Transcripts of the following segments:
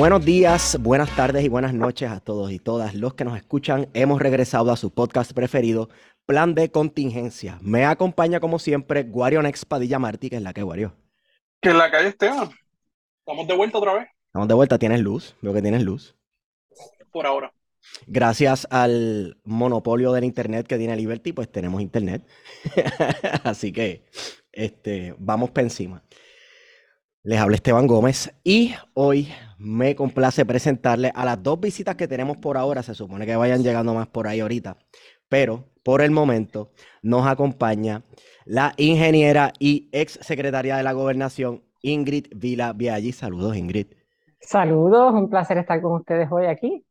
Buenos días, buenas tardes y buenas noches a todos y todas los que nos escuchan. Hemos regresado a su podcast preferido, Plan de Contingencia. Me acompaña como siempre Guarion Expadilla Martí, que es la que Guario. Que en la calle Esteban. Estamos de vuelta otra vez. Estamos de vuelta, tienes luz, veo que tienes luz. Por ahora. Gracias al monopolio del internet que tiene Liberty, pues tenemos internet. Así que este, vamos para encima. Les habla Esteban Gómez y hoy me complace presentarle a las dos visitas que tenemos por ahora. Se supone que vayan llegando más por ahí ahorita, pero por el momento nos acompaña la ingeniera y ex secretaria de la gobernación, Ingrid Vila Viaggi. Saludos, Ingrid. Saludos, un placer estar con ustedes hoy aquí.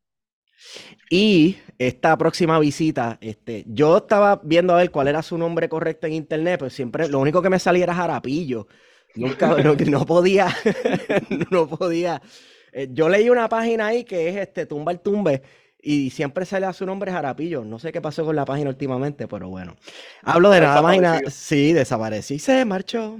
Y esta próxima visita, este, yo estaba viendo a ver cuál era su nombre correcto en internet, pues siempre lo único que me salía era Jarapillo. Nunca, no, no podía, no podía. Eh, yo leí una página ahí que es este Tumba el Tumbe y siempre sale a su nombre Jarapillo. No sé qué pasó con la página últimamente, pero bueno. Hablo de nada más y nada. Sí, se marchó.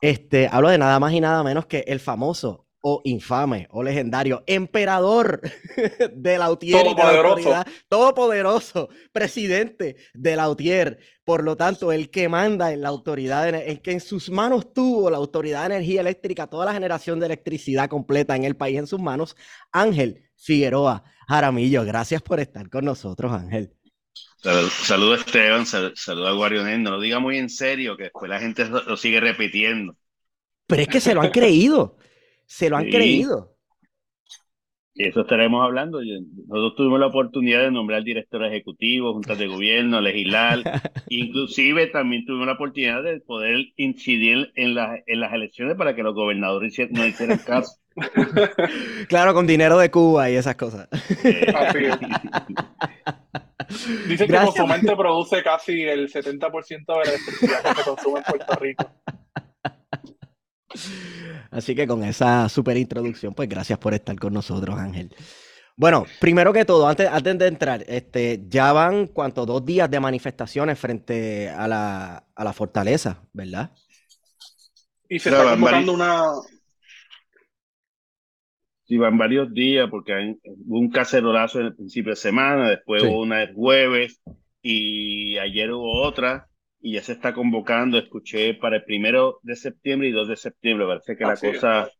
Este, hablo de nada más y nada menos que el famoso o infame o legendario emperador de la UTIER Todopoderoso. todopoderoso, presidente de la UTIER, por lo tanto, el que manda en la autoridad, en que en sus manos tuvo la autoridad de energía eléctrica, toda la generación de electricidad completa en el país en sus manos, Ángel Figueroa Jaramillo. Gracias por estar con nosotros, Ángel. Saludos Esteban, saludos a Guarionel, no lo diga muy en serio, que después la gente lo sigue repitiendo. Pero es que se lo han creído se lo han Sí. creído. Y eso estaremos hablando. Nosotros tuvimos la oportunidad de nombrar director ejecutivo, juntas de gobierno, legislar. Inclusive también tuvimos la oportunidad de poder incidir en, la- en las elecciones para que los gobernadores hicieran- no hicieran caso. Claro, con dinero de Cuba y esas cosas. Eh. Dicen que Gracias. Consumente produce casi el 70% de la electricidad que se consume en Puerto Rico. Así que con esa super introducción, pues gracias por estar con nosotros, Ángel. Bueno, primero que todo, antes, antes de entrar, este, ya van cuánto, dos días de manifestaciones frente a la, a la fortaleza, ¿verdad? Y se No, está convocando una. Sí, van varios días porque hay, hubo un cacerolazo en el principio de semana, después Sí. hubo una el jueves y ayer hubo otra y ya se está convocando, escuché para el primero de septiembre y 2 de septiembre, parece que Así la cosa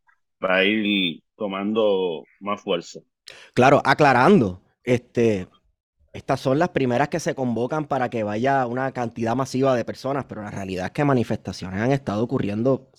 va a ir tomando más fuerza. Claro, aclarando, este, estas son las primeras que se convocan para que vaya una cantidad masiva de personas, pero la realidad es que manifestaciones han estado ocurriendo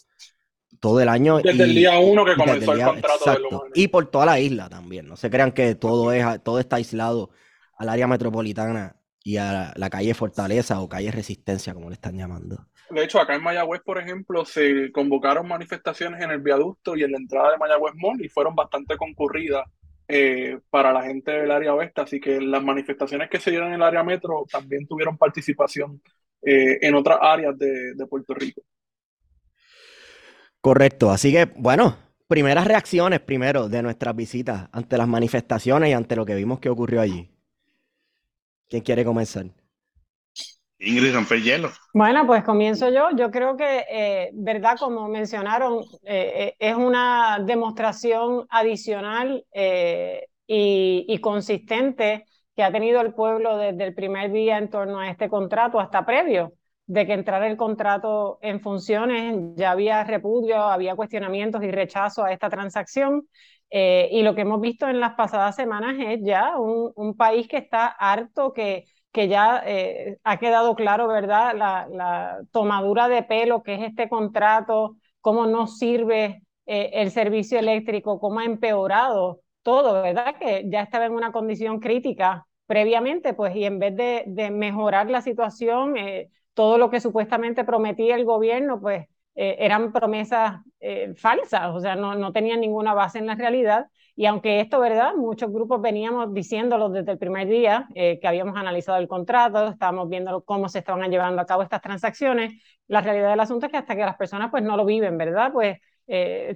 todo el año Desde el y- día uno que comenzó el día- contrato de exacto, Luma. y por toda la isla también. No se crean que todo es todo está aislado al área metropolitana y a la calle Fortaleza o calle Resistencia, como le están llamando. De hecho, acá en Mayagüez, por ejemplo, se convocaron manifestaciones en el viaducto y en la entrada de Mayagüez Mall y fueron bastante concurridas eh, para la gente del área oeste. Así que las manifestaciones que se dieron en el área metro también tuvieron participación eh, en otras áreas de, de Puerto Rico. Correcto, así que bueno, primeras reacciones primero de nuestras visitas ante las manifestaciones y ante lo que vimos que ocurrió allí. ¿Quién quiere comenzar? Ingrid romper hielo. Bueno, pues comienzo yo. Yo creo que, eh, verdad, como mencionaron, eh, eh, es una demostración adicional eh, y, y consistente que ha tenido el pueblo desde el primer día en torno a este contrato hasta previo. de que entrara el contrato en funciones, ya había repudio, había cuestionamientos y rechazo a esta transacción. Eh, y lo que hemos visto en las pasadas semanas es ya un, país que está harto, que, que ya eh, ha quedado claro, ¿verdad?, la, la, tomadura de pelo que es este contrato, cómo no sirve eh, el servicio eléctrico, cómo ha empeorado todo, ¿verdad?, que ya estaba en una condición crítica previamente, pues, y en vez de, de mejorar la situación, todo lo que supuestamente prometía el gobierno, pues eh, eran promesas eh, falsas, o sea, no, no tenían ninguna base en la realidad. Y aunque esto, ¿verdad? Muchos grupos veníamos diciéndolo desde el primer día eh, que habíamos analizado el contrato, estábamos viendo cómo se estaban llevando a cabo estas transacciones, la realidad del asunto es que hasta que las personas pues no lo viven, ¿verdad? Pues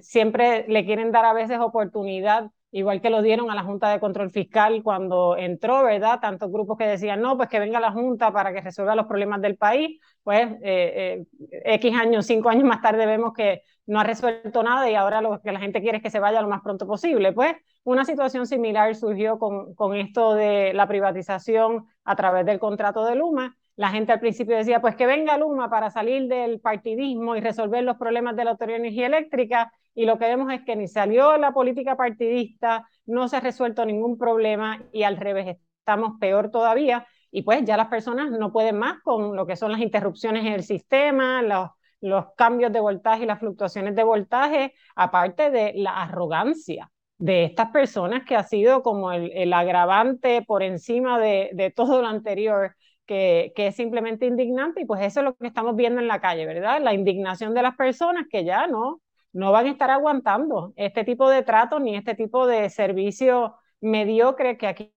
siempre le quieren dar a veces oportunidad igual que lo dieron a la Junta de Control Fiscal cuando entró, ¿verdad? Tantos grupos que decían, no, pues que venga la Junta para que resuelva los problemas del país, pues eh, eh, X años, cinco años más tarde vemos que no ha resuelto nada y ahora lo que la gente quiere es que se vaya lo más pronto posible. Pues una situación similar surgió con, con esto de la privatización a través del contrato de Luma. La gente al principio decía, pues que venga Luma para salir del partidismo y resolver los problemas de la Autoridad de Energía Eléctrica y lo que vemos es que ni salió la política partidista, no se ha resuelto ningún problema y al revés, estamos peor todavía y pues ya las personas no pueden más con lo que son las interrupciones en el sistema, los, los cambios de voltaje y las fluctuaciones de voltaje, aparte de la arrogancia de estas personas que ha sido como el, agravante por encima de, de todo lo anterior. Que, que, es simplemente indignante y pues eso es lo que estamos viendo en la calle, ¿verdad? La indignación de las personas que ya no, no van a estar aguantando este tipo de trato ni este tipo de servicio mediocre que aquí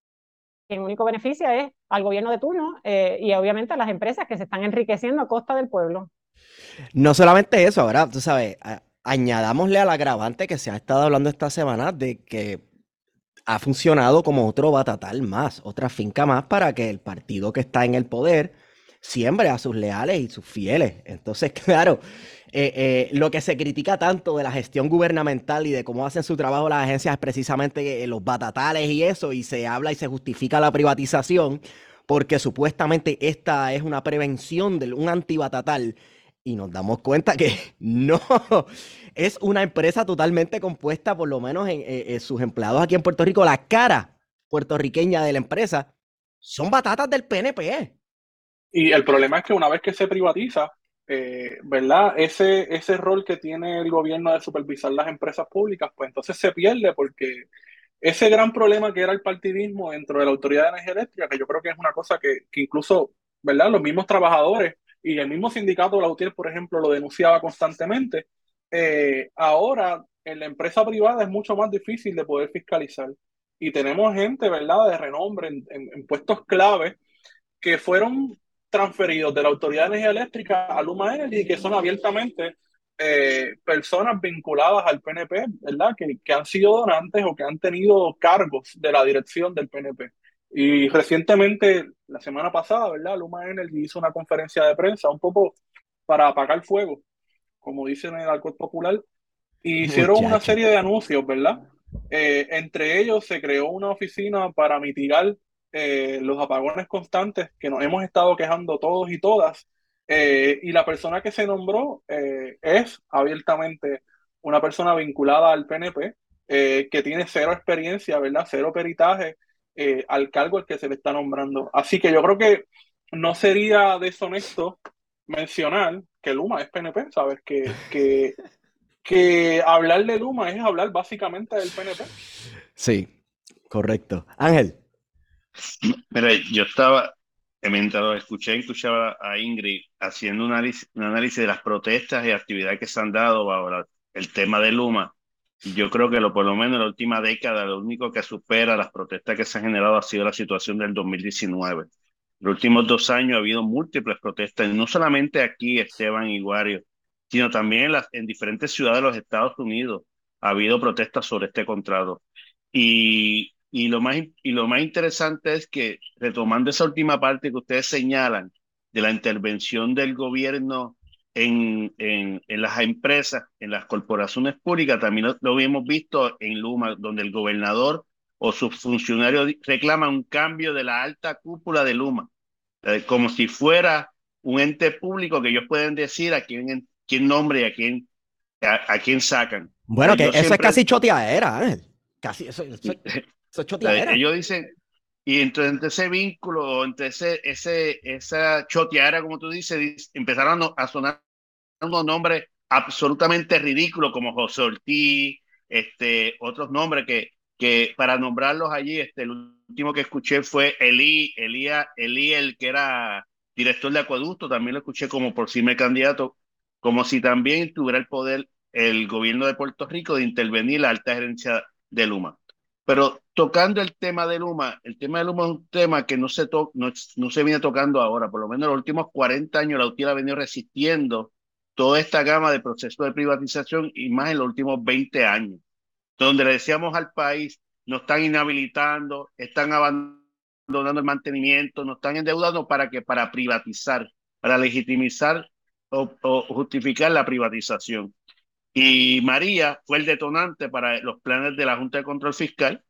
el único beneficio es al gobierno de turno eh, y obviamente a las empresas que se están enriqueciendo a costa del pueblo. No solamente eso, ahora, tú sabes, añadámosle al agravante que se ha estado hablando esta semana de que ha funcionado como otro batatal más, otra finca más para que el partido que está en el poder siembre a sus leales y sus fieles. Entonces, claro, eh, eh, lo que se critica tanto de la gestión gubernamental y de cómo hacen su trabajo las agencias es precisamente eh, los batatales y eso, y se habla y se justifica la privatización porque supuestamente esta es una prevención de un antibatatal. Y nos damos cuenta que no, es una empresa totalmente compuesta, por lo menos en, sus empleados aquí en Puerto Rico, la cara puertorriqueña de la empresa son batatas del PNP. Y el problema es que una vez que se privatiza, eh, ¿verdad? Ese, ese rol que tiene el gobierno de supervisar las empresas públicas, pues entonces se pierde porque ese gran problema que era el partidismo dentro de la Autoridad de Energía Eléctrica, que yo creo que es una cosa que, que incluso, ¿verdad? Los mismos trabajadores y el mismo sindicato de la UTIER, por ejemplo, lo denunciaba constantemente, eh, ahora en la empresa privada es mucho más difícil de poder fiscalizar. Y tenemos gente, ¿verdad?, de renombre en, en puestos clave que fueron transferidos de la Autoridad de Energía Eléctrica a Luma Energy, que son abiertamente eh, personas vinculadas al PNP, ¿verdad? Que, que, han sido donantes o que han tenido cargos de la dirección del PNP. Y recientemente, la semana pasada, ¿verdad? Luma Energy hizo una conferencia de prensa un poco para apagar fuego, como dicen en el alcohol popular, y hicieron una serie de anuncios, ¿verdad? Eh, entre ellos se creó una oficina para mitigar eh, los apagones constantes que nos hemos estado quejando todos y todas. Eh, y la persona que se nombró eh, es abiertamente una persona vinculada al PNP, que tiene cero experiencia, ¿verdad? Cero peritaje al cargo al que se le está nombrando. Así que yo creo que no sería deshonesto mencionar que Luma es PNP, ¿sabes? Que, que, que hablar de Luma es hablar básicamente del PNP. Sí, correcto. Ángel. Mira, yo estaba, mientras escuché, escuchaba a Ingrid haciendo un análisis, un análisis de las protestas y actividades que se han dado bajo el tema de Luma. Yo creo que lo, por lo menos en la última década, lo único que supera las protestas que se han generado ha sido la situación del 2019. En los últimos dos años ha habido múltiples protestas, no solamente aquí, Esteban y Guario, sino también en, las, en diferentes ciudades de los Estados Unidos ha habido protestas sobre este contrato. Y y lo más, y lo más interesante es que, retomando esa última parte que ustedes señalan de la intervención del gobierno en, en, en las empresas, en las corporaciones públicas, también lo, lo hemos visto en Luma, donde el gobernador o sus funcionarios reclaman un cambio de la alta cúpula de Luma, eh, como si fuera un ente público que ellos pueden decir a quién, quién nombre y a quién, a, quién sacan. Bueno, que eso es casi choteadera, ¿eh? Casi, eso, eso, es choteadera. Ellos dicen, y entonces entre ese vínculo, entre ese, ese, esa choteadera, como tú dices, empezaron a sonar unos nombres absolutamente ridículos como José Ortiz, este, otros nombres que, que para nombrarlos allí, este, el último que escuché fue Elí, Elía, Elí, el que era director de acueducto, también lo escuché como por posible candidato, como si también tuviera el poder el gobierno de Puerto Rico de intervenir la alta gerencia de Luma. Pero tocando el tema de Luma, el tema de Luma es un tema que no se, to no, no, se viene tocando ahora, por lo menos en los últimos 40 años la UTIL ha venido resistiendo toda esta gama de procesos de privatización y más en los últimos 20 años, donde le decíamos al país, nos están inhabilitando, están abandonando el mantenimiento, nos están endeudando para que para privatizar, para legitimizar o, justificar la privatización. Y María fue el detonante para los planes de la Junta de Control Fiscal,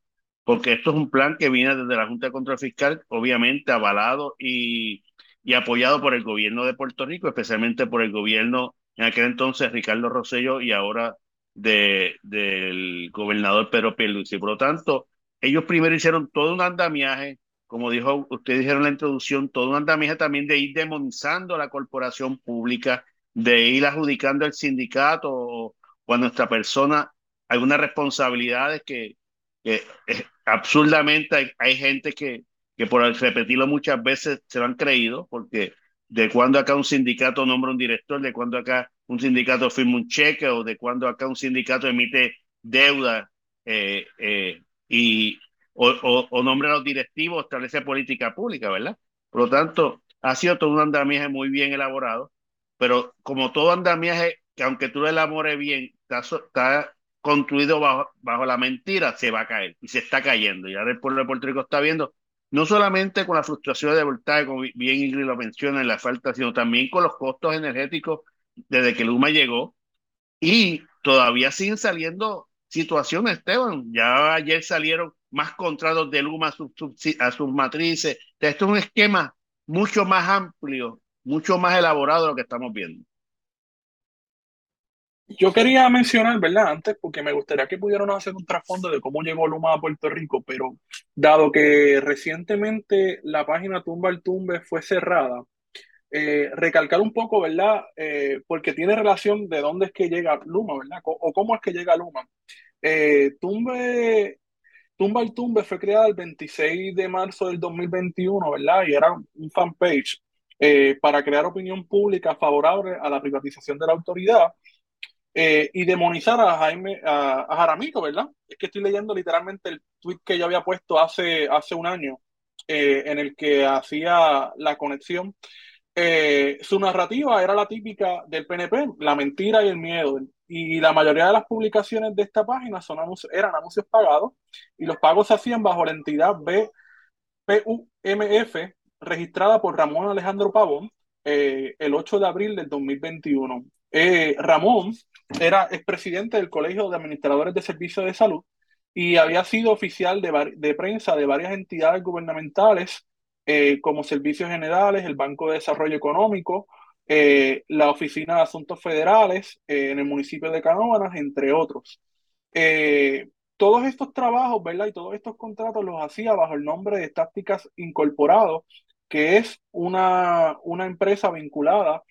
porque esto es un plan que viene desde la Junta de Control Fiscal, obviamente avalado y, y apoyado por el gobierno de Puerto Rico, especialmente por el gobierno en aquel entonces Ricardo Rosello y ahora de, del gobernador Pedro Pierluisi. Por lo tanto, ellos primero hicieron todo un andamiaje, como dijo, ustedes dijeron en la introducción, todo un andamiaje también de ir demonizando la corporación pública, de ir adjudicando el sindicato o, a nuestra persona algunas responsabilidades que, que eh, absurdamente hay, hay, gente que, que por repetirlo muchas veces se lo han creído, porque de cuando acá un sindicato nombra un director, de cuando acá un sindicato firma un cheque o de cuando acá un sindicato emite deuda eh, eh, y, o, o, nombra a los directivos, establece política pública, ¿verdad? Por lo tanto, ha sido todo un andamiaje muy bien elaborado, pero como todo andamiaje, que aunque tú lo elabores bien, está, está construido bajo, bajo la mentira, se va a caer y se está cayendo. Y ahora el pueblo de Puerto Rico está viendo no solamente con la frustración de voltaje, como bien Ingrid lo menciona en la falta, sino también con los costos energéticos desde que Luma llegó. Y todavía siguen saliendo situaciones, Esteban. Ya ayer salieron más contratos de Luma a sus, a sus matrices. Esto es un esquema mucho más amplio, mucho más elaborado de lo que estamos viendo. Yo quería mencionar, ¿verdad? Antes, porque me gustaría que pudieran hacer un trasfondo de cómo llegó Luma a Puerto Rico, pero dado que recientemente la página Tumba al Tumbe fue cerrada, eh, recalcar un poco, ¿verdad? Eh, porque tiene relación de dónde es que llega Luma, ¿verdad? O, cómo es que llega Luma. Eh, Tumbe, Tumba al Tumbe fue creada el 26 de marzo del 2021, ¿verdad? Y era un fanpage para crear opinión pública favorable a la privatización de la autoridad eh, y demonizar a Jaime, a, Jaramillo, ¿verdad? Es que estoy leyendo literalmente el tweet que yo había puesto hace, hace un año, eh, en el que hacía la conexión. Eh, su narrativa era la típica del PNP, la mentira y el miedo. Y la mayoría de las publicaciones de esta página son eran anuncios pagados y los pagos se hacían bajo la entidad BPUMF registrada por Ramón Alejandro Pavón el 8 de abril del 2021. Ramón era expresidente del Colegio de Administradores de Servicios de Salud y había sido oficial de, prensa de varias entidades gubernamentales eh, como Servicios Generales, el Banco de Desarrollo Económico, eh, la Oficina de Asuntos Federales eh, en el municipio de Canóvanas, entre otros. todos estos trabajos, ¿verdad? Y todos estos contratos los hacía bajo el nombre de Tácticas Incorporado, que es una, una empresa vinculada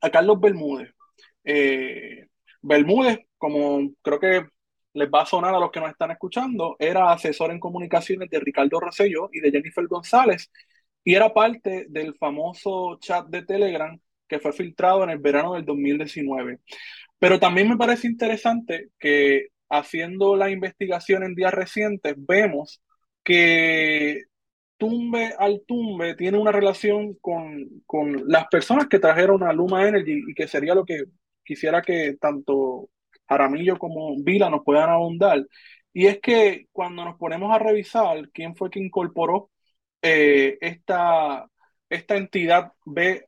a Carlos Bermúdez. Bermúdez, como creo que les va a sonar a los que nos están escuchando, era asesor en comunicaciones de Ricardo Rosello y de Jennifer González y era parte del famoso chat de Telegram que fue filtrado en el verano del 2019. Pero también me parece interesante que haciendo la investigación en días recientes vemos que Tumbe al Tumbe tiene una relación con, con las personas que trajeron a Luma Energy y que sería lo que quisiera que tanto Jaramillo como Vila nos puedan abundar. Y es que cuando nos ponemos a revisar quién fue que incorporó eh, esta, esta entidad BPUMFLC,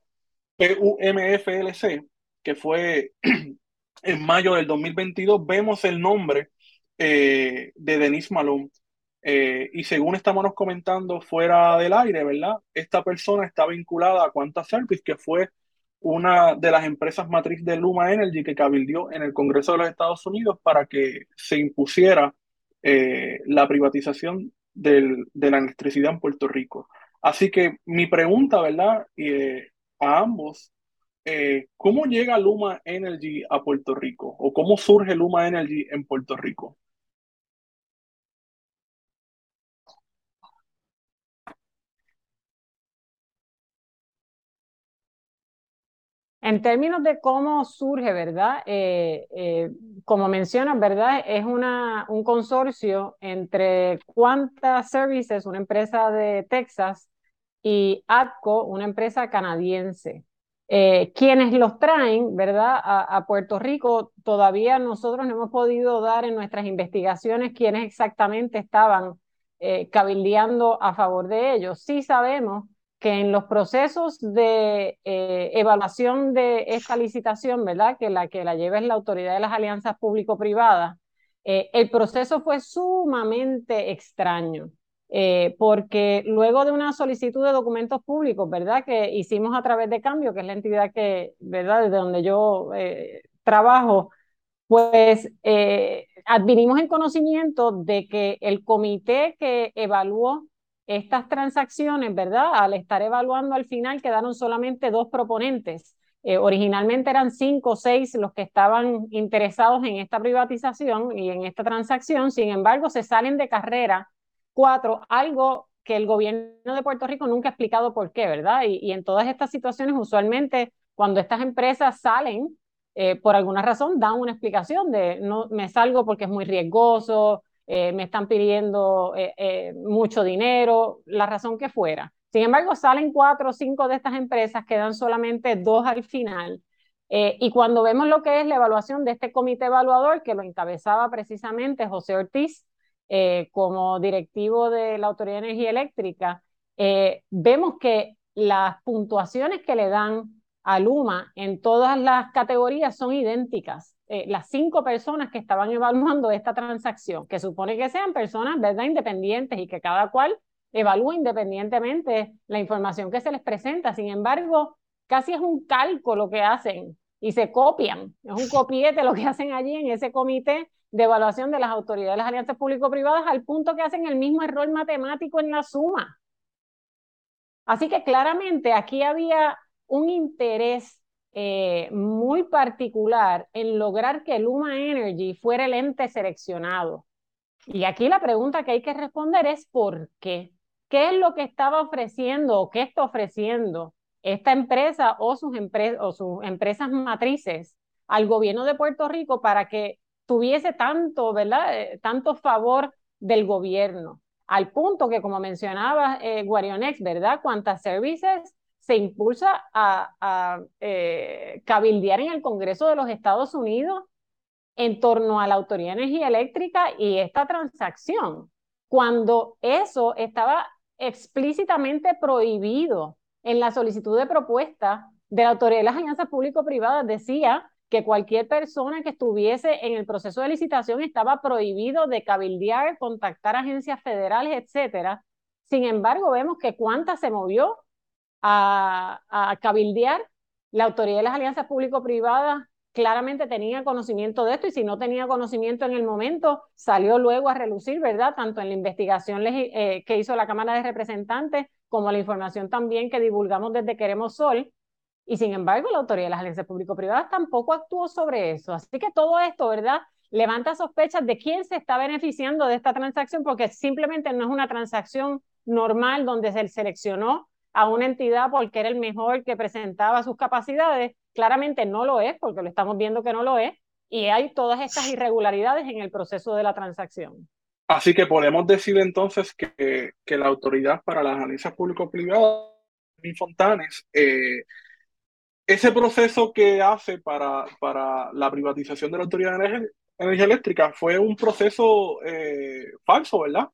que fue en mayo del 2022, vemos el nombre eh, de Denise Malone. Eh, y según estábamos comentando fuera del aire, ¿verdad? Esta persona está vinculada a Quanta Service, que fue una de las empresas matriz de Luma Energy que cabildió en el Congreso de los Estados Unidos para que se impusiera eh, la privatización del, de la electricidad en Puerto Rico. Así que mi pregunta, ¿verdad? Eh, a ambos, eh, ¿cómo llega Luma Energy a Puerto Rico? ¿O cómo surge Luma Energy en Puerto Rico? En términos de cómo surge, ¿verdad? Eh, eh, como mencionas, ¿verdad? Es una, un consorcio entre Quanta Services, una empresa de Texas, y ATCO, una empresa canadiense. Eh, quienes los traen, ¿verdad? A, Puerto Rico, todavía nosotros no hemos podido dar en nuestras investigaciones quiénes exactamente estaban cabildeando a favor de ellos. Sí sabemos que en los procesos de eh, evaluación de esta licitación, ¿verdad? Que la que la lleva es la Autoridad de las Alianzas Público-Privadas, eh, el proceso fue sumamente extraño. Eh, porque luego de una solicitud de documentos públicos, ¿verdad? Que hicimos a través de Cambio, que es la entidad que, ¿verdad? Desde donde yo trabajo, pues advinimos en conocimiento de que el comité que evaluó estas transacciones, ¿verdad? Al estar evaluando al final quedaron solamente dos proponentes. Eh, originalmente eran cinco o seis los que estaban interesados en esta privatización y en esta transacción, sin embargo se salen de carrera cuatro, algo que el gobierno de Puerto Rico nunca ha explicado por qué, ¿verdad? Y, en todas estas situaciones usualmente cuando estas empresas salen, eh, por alguna razón dan una explicación de no me salgo porque es muy riesgoso, eh, me están pidiendo eh, eh, mucho dinero, la razón que fuera. Sin embargo, salen cuatro o cinco de estas empresas, quedan solamente dos al final. y cuando vemos lo que es la evaluación de este comité evaluador, que lo encabezaba precisamente José Ortiz como directivo de la Autoridad de Energía Eléctrica, vemos que las puntuaciones que le dan a Luma en todas las categorías son idénticas. Eh, las cinco personas que estaban evaluando esta transacción, que supone que sean personas, ¿verdad?, independientes y que cada cual evalúe independientemente la información que se les presenta. Sin embargo, casi es un cálculo que hacen y se copian. Es un copiete lo que hacen allí en ese comité de evaluación de las autoridades de las alianzas público-privadas al punto que hacen el mismo error matemático en la suma. Así que claramente aquí había un interés eh, muy particular en lograr que Luma Energy fuera el ente seleccionado. Y aquí la pregunta que hay que responder es ¿por qué? ¿Qué es lo que estaba ofreciendo o qué está ofreciendo esta empresa o sus, o sus empresas matrices al gobierno de Puerto Rico para que tuviese tanto, ¿verdad? Eh, tanto favor del gobierno? Al punto que, como mencionaba eh, Guarionex, ¿verdad? Cuántas services se impulsa a, eh, cabildear en el Congreso de los Estados Unidos en torno a la Autoridad de Energía Eléctrica y esta transacción, cuando eso estaba explícitamente prohibido en la solicitud de propuesta de la Autoridad de las Alianzas Público-Privadas, decía que cualquier persona que estuviese en el proceso de licitación estaba prohibido de cabildear, contactar agencias federales, etcétera. Sin embargo, vemos que cuánta se movió a, cabildear. La autoridad de las alianzas público-privadas claramente tenía conocimiento de esto y si no tenía conocimiento en el momento, salió luego a relucir, ¿verdad? Tanto en la investigación eh, que hizo la Cámara de Representantes como la información también que divulgamos desde Queremos Sol. Y sin embargo, la autoridad de las alianzas público-privadas tampoco actuó sobre eso. Así que todo esto, ¿verdad? Levanta sospechas de quién se está beneficiando de esta transacción porque simplemente no es una transacción normal donde se seleccionó a una entidad porque era el mejor que presentaba sus capacidades, claramente no lo es, porque lo estamos viendo que no lo es, y hay todas estas irregularidades en el proceso de la transacción. Así que podemos decir entonces que, que la autoridad para las alianzas público-privadas, Fontanes, eh, ese proceso que hace para, para la privatización de la Autoridad de Energía, Eléctrica fue un proceso eh, falso, ¿verdad?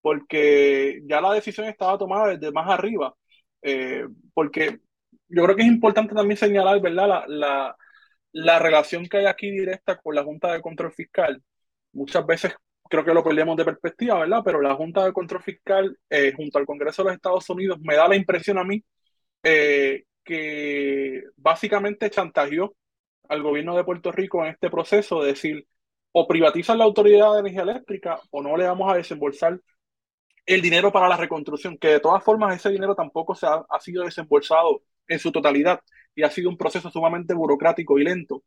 Porque ya la decisión estaba tomada desde más arriba. Eh, porque yo creo que es importante también señalar, ¿verdad?, la, la, relación que hay aquí directa con la Junta de Control Fiscal. Muchas veces creo que lo perdemos de perspectiva, ¿verdad? Pero la Junta de Control Fiscal, eh, junto al Congreso de los Estados Unidos, me da la impresión a mí eh, que básicamente chantajeó al gobierno de Puerto Rico en este proceso de decir, o privatizan la autoridad de energía eléctrica o no le vamos a desembolsar el dinero para la reconstrucción, que de todas formas ese dinero tampoco se ha, ha sido desembolsado en su totalidad y ha sido un proceso sumamente burocrático y lento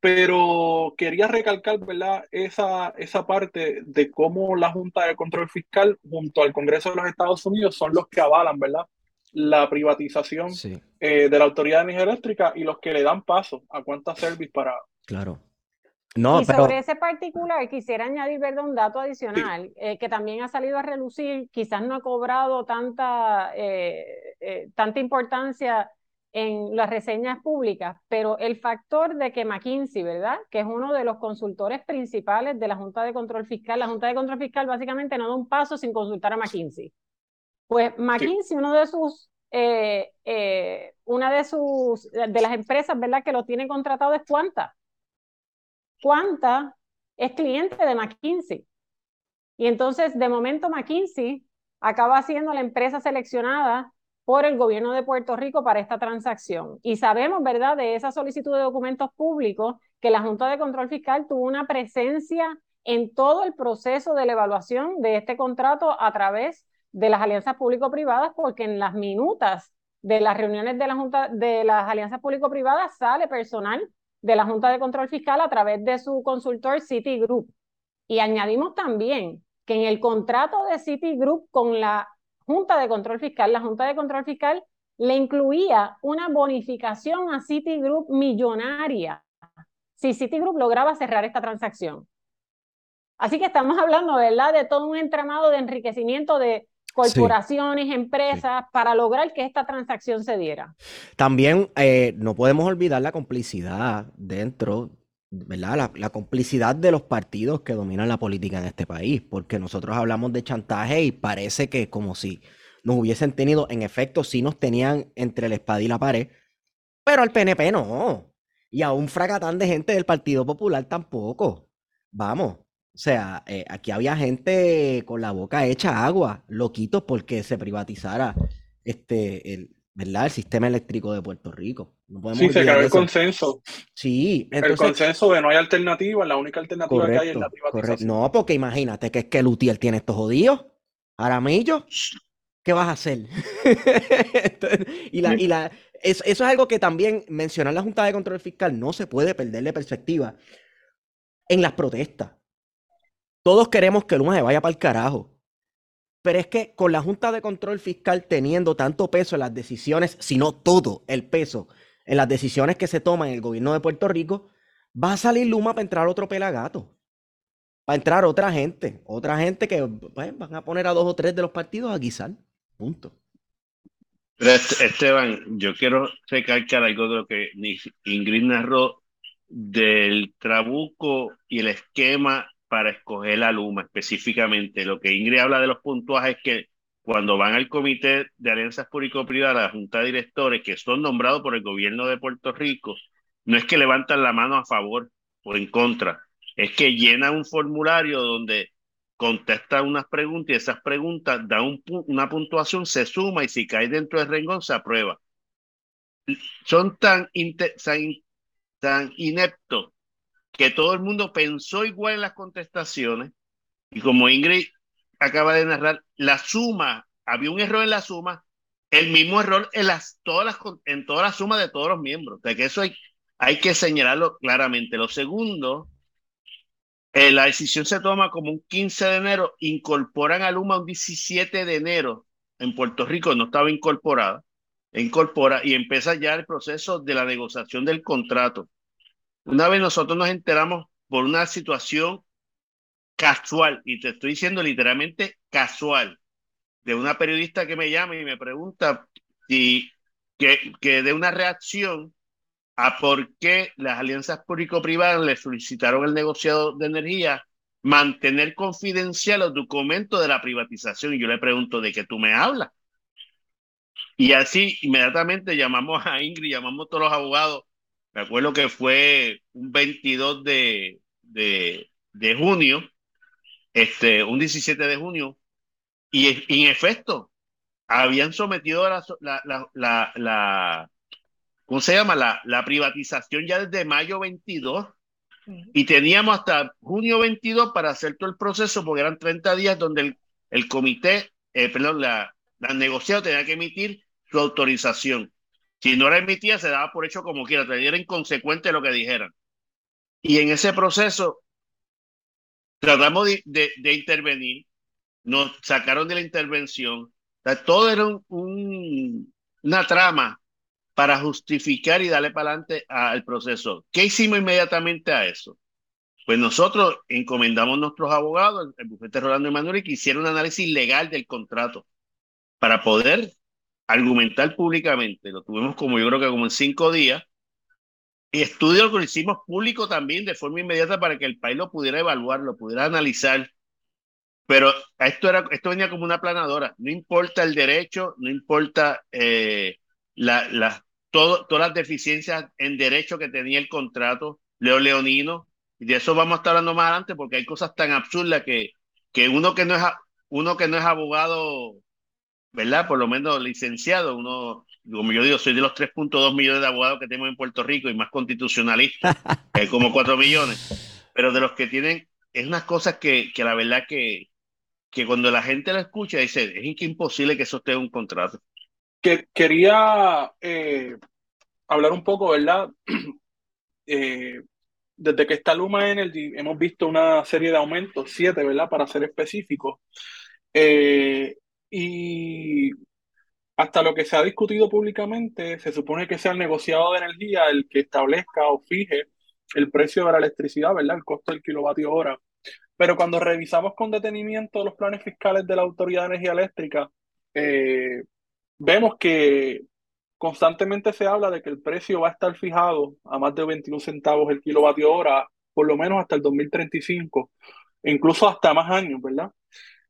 pero quería recalcar, ¿verdad? Esa, esa parte de cómo la Junta de Control Fiscal junto al Congreso de los Estados Unidos son los que avalan, ¿verdad? La privatización eh, de la Autoridad de Energía Eléctrica y los que le dan paso a cuánta service para... Claro. No, y sobre ese particular quisiera añadir ¿verdad? un dato adicional eh, que también ha salido a relucir, quizás no ha cobrado tanta, eh, tanta importancia en las reseñas públicas, pero el factor de que McKinsey, ¿verdad? Que es uno de los consultores principales de la Junta de Control Fiscal. La Junta de Control Fiscal básicamente no da un paso sin consultar a McKinsey. Pues McKinsey, uno de sus, eh, eh, una de sus, de las empresas, ¿verdad? Que lo tiene contratado es Cuanta. Cuanta es cliente de McKinsey. Y entonces, de momento, McKinsey acaba siendo la empresa seleccionada por el gobierno de Puerto Rico para esta transacción. Y sabemos, ¿verdad?, de esa solicitud de documentos públicos que la Junta de Control Fiscal tuvo una presencia en todo el proceso de la evaluación de este contrato a través de las alianzas público-privadas, porque en las minutas de las reuniones de la Junta de las alianzas público-privadas sale personal de la Junta de Control Fiscal a través de su consultor Citigroup. Y añadimos también que en el contrato de Citigroup con la Junta de Control Fiscal, la Junta de Control Fiscal le incluía una bonificación a Citigroup millonaria si Citigroup lograba cerrar esta transacción. Así que estamos hablando, ¿verdad?, de todo un entramado de enriquecimiento de corporaciones, empresas, para lograr que esta transacción se diera. También eh, no podemos olvidar la complicidad dentro ¿verdad? La, complicidad de los partidos que dominan la política en este país, porque nosotros hablamos de chantaje y parece que como si nos hubiesen tenido, en efecto, sí nos tenían entre la espada y la pared, pero al PNP no, y a un fracatán de gente del Partido Popular tampoco. Vamos, o sea, eh, aquí había gente con la boca hecha agua, loquitos porque se privatizara este, el, ¿verdad? El sistema eléctrico de Puerto Rico. sí, se acabó el consenso. Sí, el consenso de no hay alternativa, la única alternativa que hay es la privatización. No, porque imagínate que es que Lutiel tiene estos jodidos, Aramillo, ¿qué vas a hacer? y la, y la, eso, es algo que también mencionar la Junta de Control Fiscal no se puede perder de perspectiva en las protestas. Todos queremos que Luma se vaya para el carajo. Pero es que con la Junta de Control Fiscal teniendo tanto peso en las decisiones, sino todo el peso en las decisiones que se toman en el gobierno de Puerto Rico, va a salir Luma para entrar otro pelagato. Va a entrar otra gente, otra gente que pues, van a poner a dos o tres de los partidos a guisar. Punto. Esteban, yo quiero recalcar algo de lo que Ingrid narró del trabuco y el esquema para escoger la Luma específicamente. Lo que Ingrid habla de los puntuajes es que cuando van al Comité de Alianzas Público-Privadas, la Junta de Directores, que son nombrados por el gobierno de Puerto Rico, no es que levantan la mano a favor o en contra, es que llenan un formulario donde contestan unas preguntas y esas preguntas dan una puntuación, se suma y si cae dentro del rengón se aprueba. Son tan, tan ineptos que todo el mundo pensó igual en las contestaciones y como Ingrid acaba de narrar, la suma, había un error en la suma, el mismo error en, las, todas las, en toda la suma de todos los miembros. O que eso hay, hay que señalarlo claramente. Lo segundo, eh, la decisión se toma como un 15 de enero, incorporan a Luma un 17 de enero. En Puerto Rico no estaba incorporada, incorpora y empieza ya el proceso de la negociación del contrato. Una vez nosotros nos enteramos por una situación casual, y te estoy diciendo literalmente casual, de una periodista que me llama y me pregunta si que, que dé una reacción a por qué las alianzas público-privadas le solicitaron al negociado de energía mantener confidencial los documentos de la privatización. Y yo le pregunto, ¿de qué tú me hablas? Y así inmediatamente llamamos a Ingrid, llamamos a todos los abogados me acuerdo que fue un 22 de, de, junio, este, un 17 de junio, y, en efecto, habían sometido la, la, la, la, ¿cómo se llama? La, la privatización ya desde mayo 22 y teníamos hasta junio 22 para hacer todo el proceso porque eran 30 días donde el, el comité, eh, perdón, la, la negociada tenía que emitir su autorización. Si no la emitía, se daba por hecho como quiera, era inconsecuente lo que dijeran. Y en ese proceso tratamos de, de, intervenir, nos sacaron de la intervención. todo era un, una trama para justificar y darle para adelante al proceso. ¿Qué hicimos inmediatamente a eso? Pues nosotros encomendamos a nuestros abogados, el bufete Rolando Emanuel, que hicieron un análisis legal del contrato para poder argumentar públicamente. Lo tuvimos como yo creo que como en cinco días. Y estudio lo hicimos público también de forma inmediata para que el país lo pudiera evaluar, lo pudiera analizar. Pero esto, era, esto venía como una planadora. No importa el derecho, no importa eh, la, la, todo, todas las deficiencias en derecho que tenía el contrato, Leo Leonino. Y de eso vamos a estar hablando más adelante porque hay cosas tan absurdas que, que uno que no es uno que no es abogado ¿verdad? Por lo menos licenciado, uno, como yo digo, soy de los 3.2 millones de abogados que tenemos en Puerto Rico y más constitucionalistas, hay como 4 millones, pero de los que tienen, es unas cosas que, que la verdad que, que cuando la gente la escucha dice, es imposible que eso esté en un contrato. Que, quería eh, hablar un poco, ¿verdad? Eh, desde que está Luma Energy hemos visto una serie de aumentos, siete, ¿verdad? Para ser específicos. Eh, y hasta lo que se ha discutido públicamente, se supone que sea el negociado de energía el que establezca o fije el precio de la electricidad, ¿verdad? El costo del kilovatio hora. Pero cuando revisamos con detenimiento los planes fiscales de la Autoridad de Energía Eléctrica, eh, vemos que constantemente se habla de que el precio va a estar fijado a más de 21 centavos el kilovatio hora, por lo menos hasta el 2035, e incluso hasta más años, ¿verdad?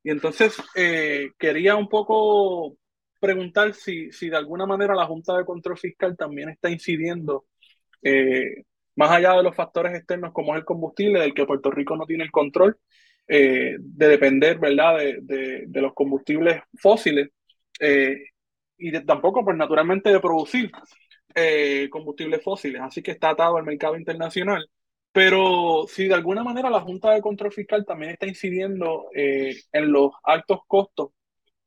Y entonces eh, quería un poco preguntar si, si de alguna manera la Junta de Control Fiscal también está incidiendo, eh, más allá de los factores externos como es el combustible, del que Puerto Rico no tiene el control, eh, de depender, ¿verdad?, de, de, los combustibles fósiles y tampoco, pues naturalmente, de producir combustibles fósiles. Así que está atado al mercado internacional. Pero si de alguna manera la Junta de Control Fiscal también está incidiendo eh, en los altos costos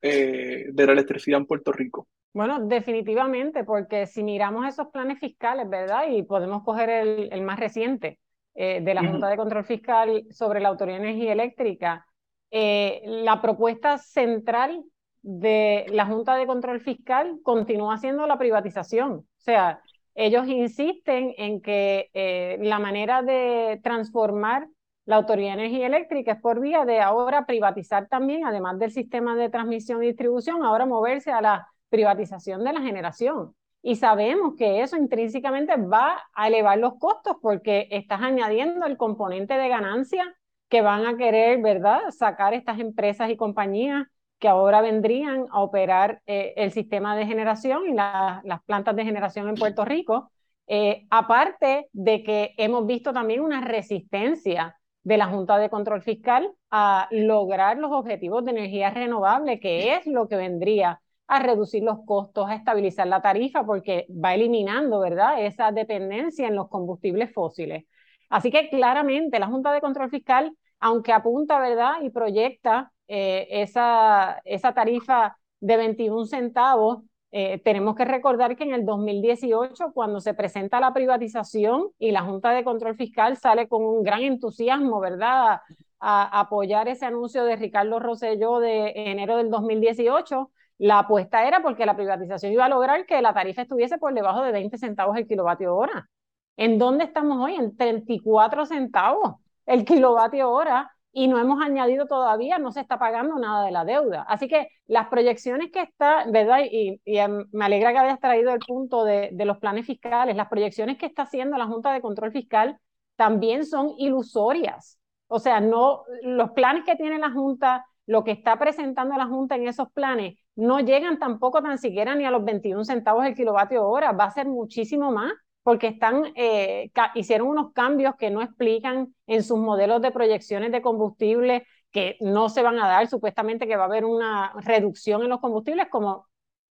eh, de la electricidad en Puerto Rico. Bueno, definitivamente, porque si miramos esos planes fiscales, ¿verdad? Y podemos coger el, más reciente eh, de la Junta de Control Fiscal sobre la Autoridad de Energía Eléctrica, la propuesta central de la Junta de Control Fiscal continúa siendo la privatización. O sea, ellos insisten en que eh, la manera de transformar la Autoridad de Energía Eléctrica es por vía de ahora privatizar también, además del sistema de transmisión y distribución, ahora moverse a la privatización de la generación. Y sabemos que eso intrínsecamente va a elevar los costos porque estás añadiendo el componente de ganancia que van a querer, ¿verdad?, sacar estas empresas y compañías que ahora vendrían a operar eh, el sistema de generación y las plantas de generación en Puerto Rico. Eh, aparte de que hemos visto también una resistencia de la Junta de Control Fiscal a lograr los objetivos de energía renovable, que es lo que vendría a reducir los costos, a estabilizar la tarifa, porque va eliminando, ¿verdad?, esa dependencia en los combustibles fósiles. Así que claramente la Junta de Control Fiscal, aunque apunta, ¿verdad?, y proyecta eh, esa, esa tarifa de 21 centavos, eh, tenemos que recordar que en el 2018, cuando se presenta la privatización y la Junta de Control Fiscal sale con un gran entusiasmo, ¿verdad?, a, apoyar ese anuncio de Ricardo Rosselló de enero del 2018, la apuesta era porque la privatización iba a lograr que la tarifa estuviese por debajo de 20 centavos el kilovatio hora. ¿En dónde estamos hoy? En 34 centavos el kilovatio hora y no hemos añadido todavía, no se está pagando nada de la deuda. Así que las proyecciones que está, ¿verdad? Y, em, me alegra que hayas traído el punto de, los planes fiscales, las proyecciones que está haciendo la Junta de Control Fiscal también son ilusorias. O sea, no, los planes que tiene la Junta, lo que está presentando la Junta en esos planes, no llegan tampoco tan siquiera ni a los 21 centavos el kilovatio hora, va a ser muchísimo más porque están, eh, hicieron unos cambios que no explican en sus modelos de proyecciones de combustible que no se van a dar, supuestamente que va a haber una reducción en los combustibles, como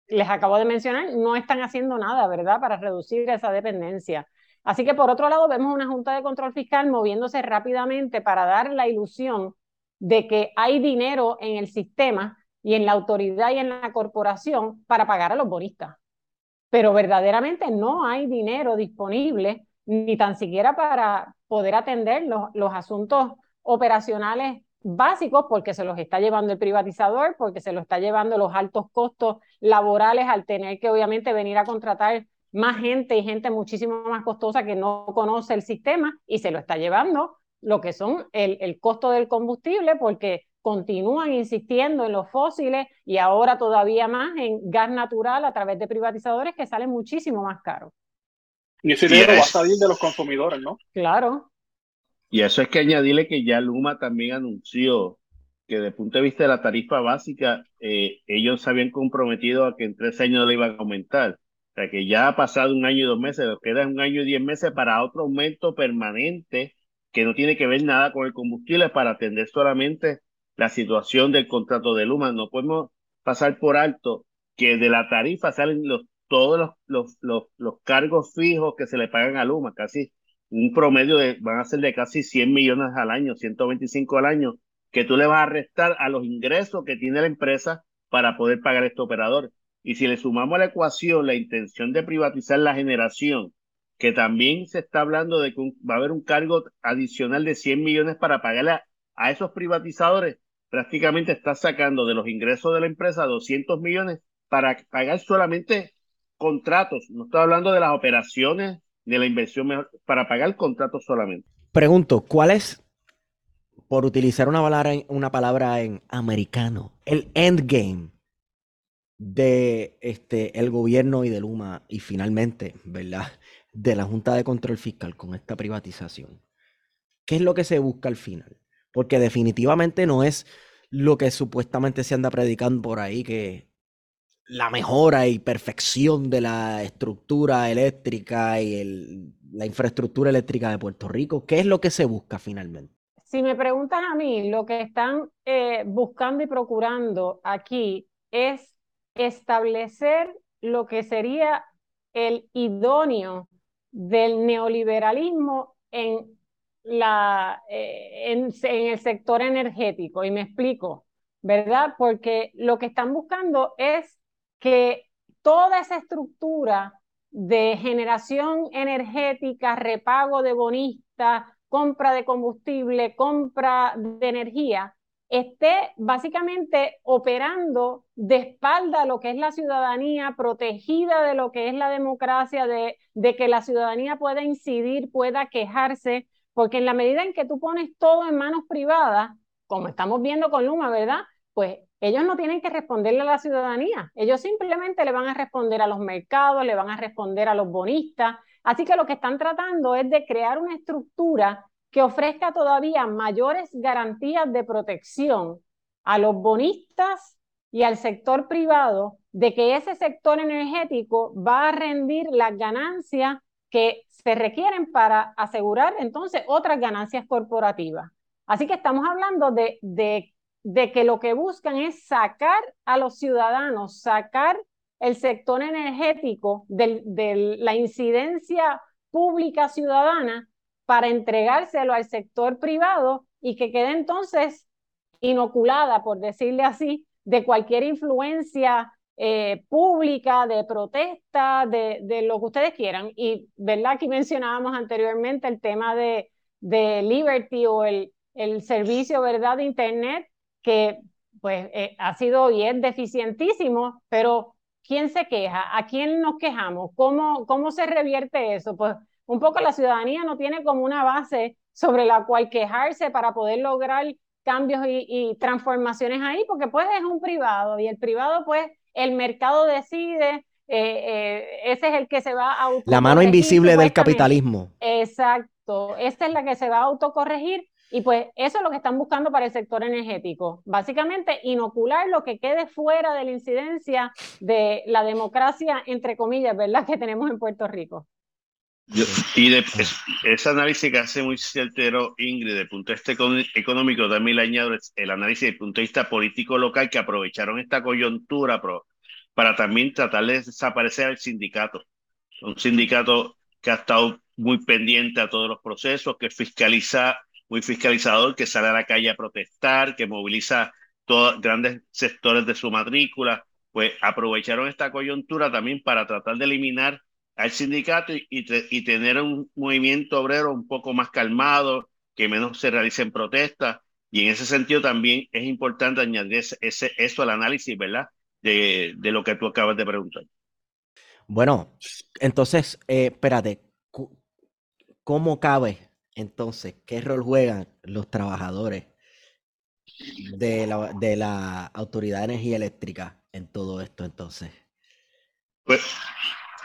les acabo de mencionar, no están haciendo nada, ¿verdad?, para reducir esa dependencia. Así que por otro lado, vemos una Junta de Control Fiscal moviéndose rápidamente para dar la ilusión de que hay dinero en el sistema y en la autoridad y en la corporación para pagar a los bonistas. Pero verdaderamente no hay dinero disponible ni tan siquiera para poder atender los, los asuntos operacionales básicos porque se los está llevando el privatizador, porque se los está llevando los altos costos laborales al tener que obviamente venir a contratar más gente y gente muchísimo más costosa que no conoce el sistema y se lo está llevando lo que son el, el costo del combustible porque continúan insistiendo en los fósiles y ahora todavía más en gas natural a través de privatizadores que salen muchísimo más caros. Y ese dinero va a salir de los consumidores, ¿no? Claro. Y eso es que añadirle que ya Luma también anunció que desde el punto de vista de la tarifa básica, eh, ellos se habían comprometido a que en tres años le iban a aumentar. O sea que ya ha pasado un año y dos meses, nos queda un año y diez meses para otro aumento permanente que no tiene que ver nada con el combustible para atender solamente la situación del contrato de Luma. No podemos pasar por alto que de la tarifa salen los, todos los, los, los, los cargos fijos que se le pagan a Luma, casi un promedio de, van a ser de casi 100 millones al año, 125 al año, que tú le vas a restar a los ingresos que tiene la empresa para poder pagar a este operador. Y si le sumamos a la ecuación la intención de privatizar la generación, que también se está hablando de que va a haber un cargo adicional de 100 millones para pagarle a, esos privatizadores, prácticamente está sacando de los ingresos de la empresa 200 millones para pagar solamente contratos. No estoy hablando de las operaciones, de la inversión, mejor, para pagar contratos solamente. Pregunto, ¿cuál es, por utilizar una palabra, una palabra en americano, el endgame de este, el gobierno y de Luma y finalmente, ¿verdad? De la Junta de Control Fiscal con esta privatización. ¿Qué es lo que se busca al final? Porque definitivamente no es lo que supuestamente se anda predicando por ahí, que la mejora y perfección de la estructura eléctrica y la infraestructura eléctrica de Puerto Rico. ¿Qué es lo que se busca finalmente? Si me preguntas a mí, lo que están eh, buscando y procurando aquí es establecer lo que sería el idóneo del neoliberalismo en, la, eh, en, en, el sector energético. Y me explico, ¿verdad? Porque lo que están buscando es que toda esa estructura de generación energética, repago de bonistas, compra de combustible, compra de energía, esté básicamente operando de espalda a lo que es la ciudadanía, protegida de lo que es la democracia, de, de que la ciudadanía pueda incidir, pueda quejarse, porque en la medida en que tú pones todo en manos privadas, como estamos viendo con Luma, ¿verdad? Pues ellos no tienen que responderle a la ciudadanía, ellos simplemente le van a responder a los mercados, le van a responder a los bonistas. Así que lo que están tratando es de crear una estructura que ofrezca todavía mayores garantías de protección a los bonistas y al sector privado de que ese sector energético va a rendir las ganancias que se requieren para asegurar entonces otras ganancias corporativas. Así que estamos hablando de, de, de que lo que buscan es sacar a los ciudadanos, sacar el sector energético de, de la incidencia pública ciudadana para entregárselo al sector privado y que quede entonces inoculada, por decirle así, de cualquier influencia eh, pública, de protesta, de, de, lo que ustedes quieran. Y, ¿verdad? Aquí mencionábamos anteriormente el tema de, de Liberty o el, el servicio, ¿verdad?, de Internet, que pues eh, ha sido y es deficientísimo, pero ¿quién se queja? ¿A quién nos quejamos? ¿Cómo, cómo se revierte eso? Pues un poco la ciudadanía no tiene como una base sobre la cual quejarse para poder lograr cambios y, transformaciones ahí, porque pues es un privado y el privado pues el mercado decide, eh, eh, ese es el que se va a La mano invisible del capitalismo. Exacto, esta es la que se va a autocorregir y pues eso es lo que están buscando para el sector energético. Básicamente inocular lo que quede fuera de la incidencia de la democracia, entre comillas, ¿verdad?, que tenemos en Puerto Rico. Y de, ese análisis que hace muy certero Ingrid, el punto de vista económico, también le añado el análisis desde el punto de vista político local que aprovecharon esta coyuntura para también tratar de desaparecer al sindicato. Un sindicato que ha estado muy pendiente a todos los procesos, que fiscaliza, muy fiscalizador, que sale a la calle a protestar, que moviliza todos grandes sectores de su matrícula, pues aprovecharon esta coyuntura también para tratar de eliminar al sindicato y, y, tener un movimiento obrero un poco más calmado, que menos se realicen protestas. Y en ese sentido también es importante añadir ese, eso al análisis, ¿verdad? De, de, lo que tú acabas de preguntar. Bueno, entonces, eh, espérate, ¿cómo cabe entonces? ¿Qué rol juegan los trabajadores de la, de la Autoridad de Energía Eléctrica en todo esto entonces? Pues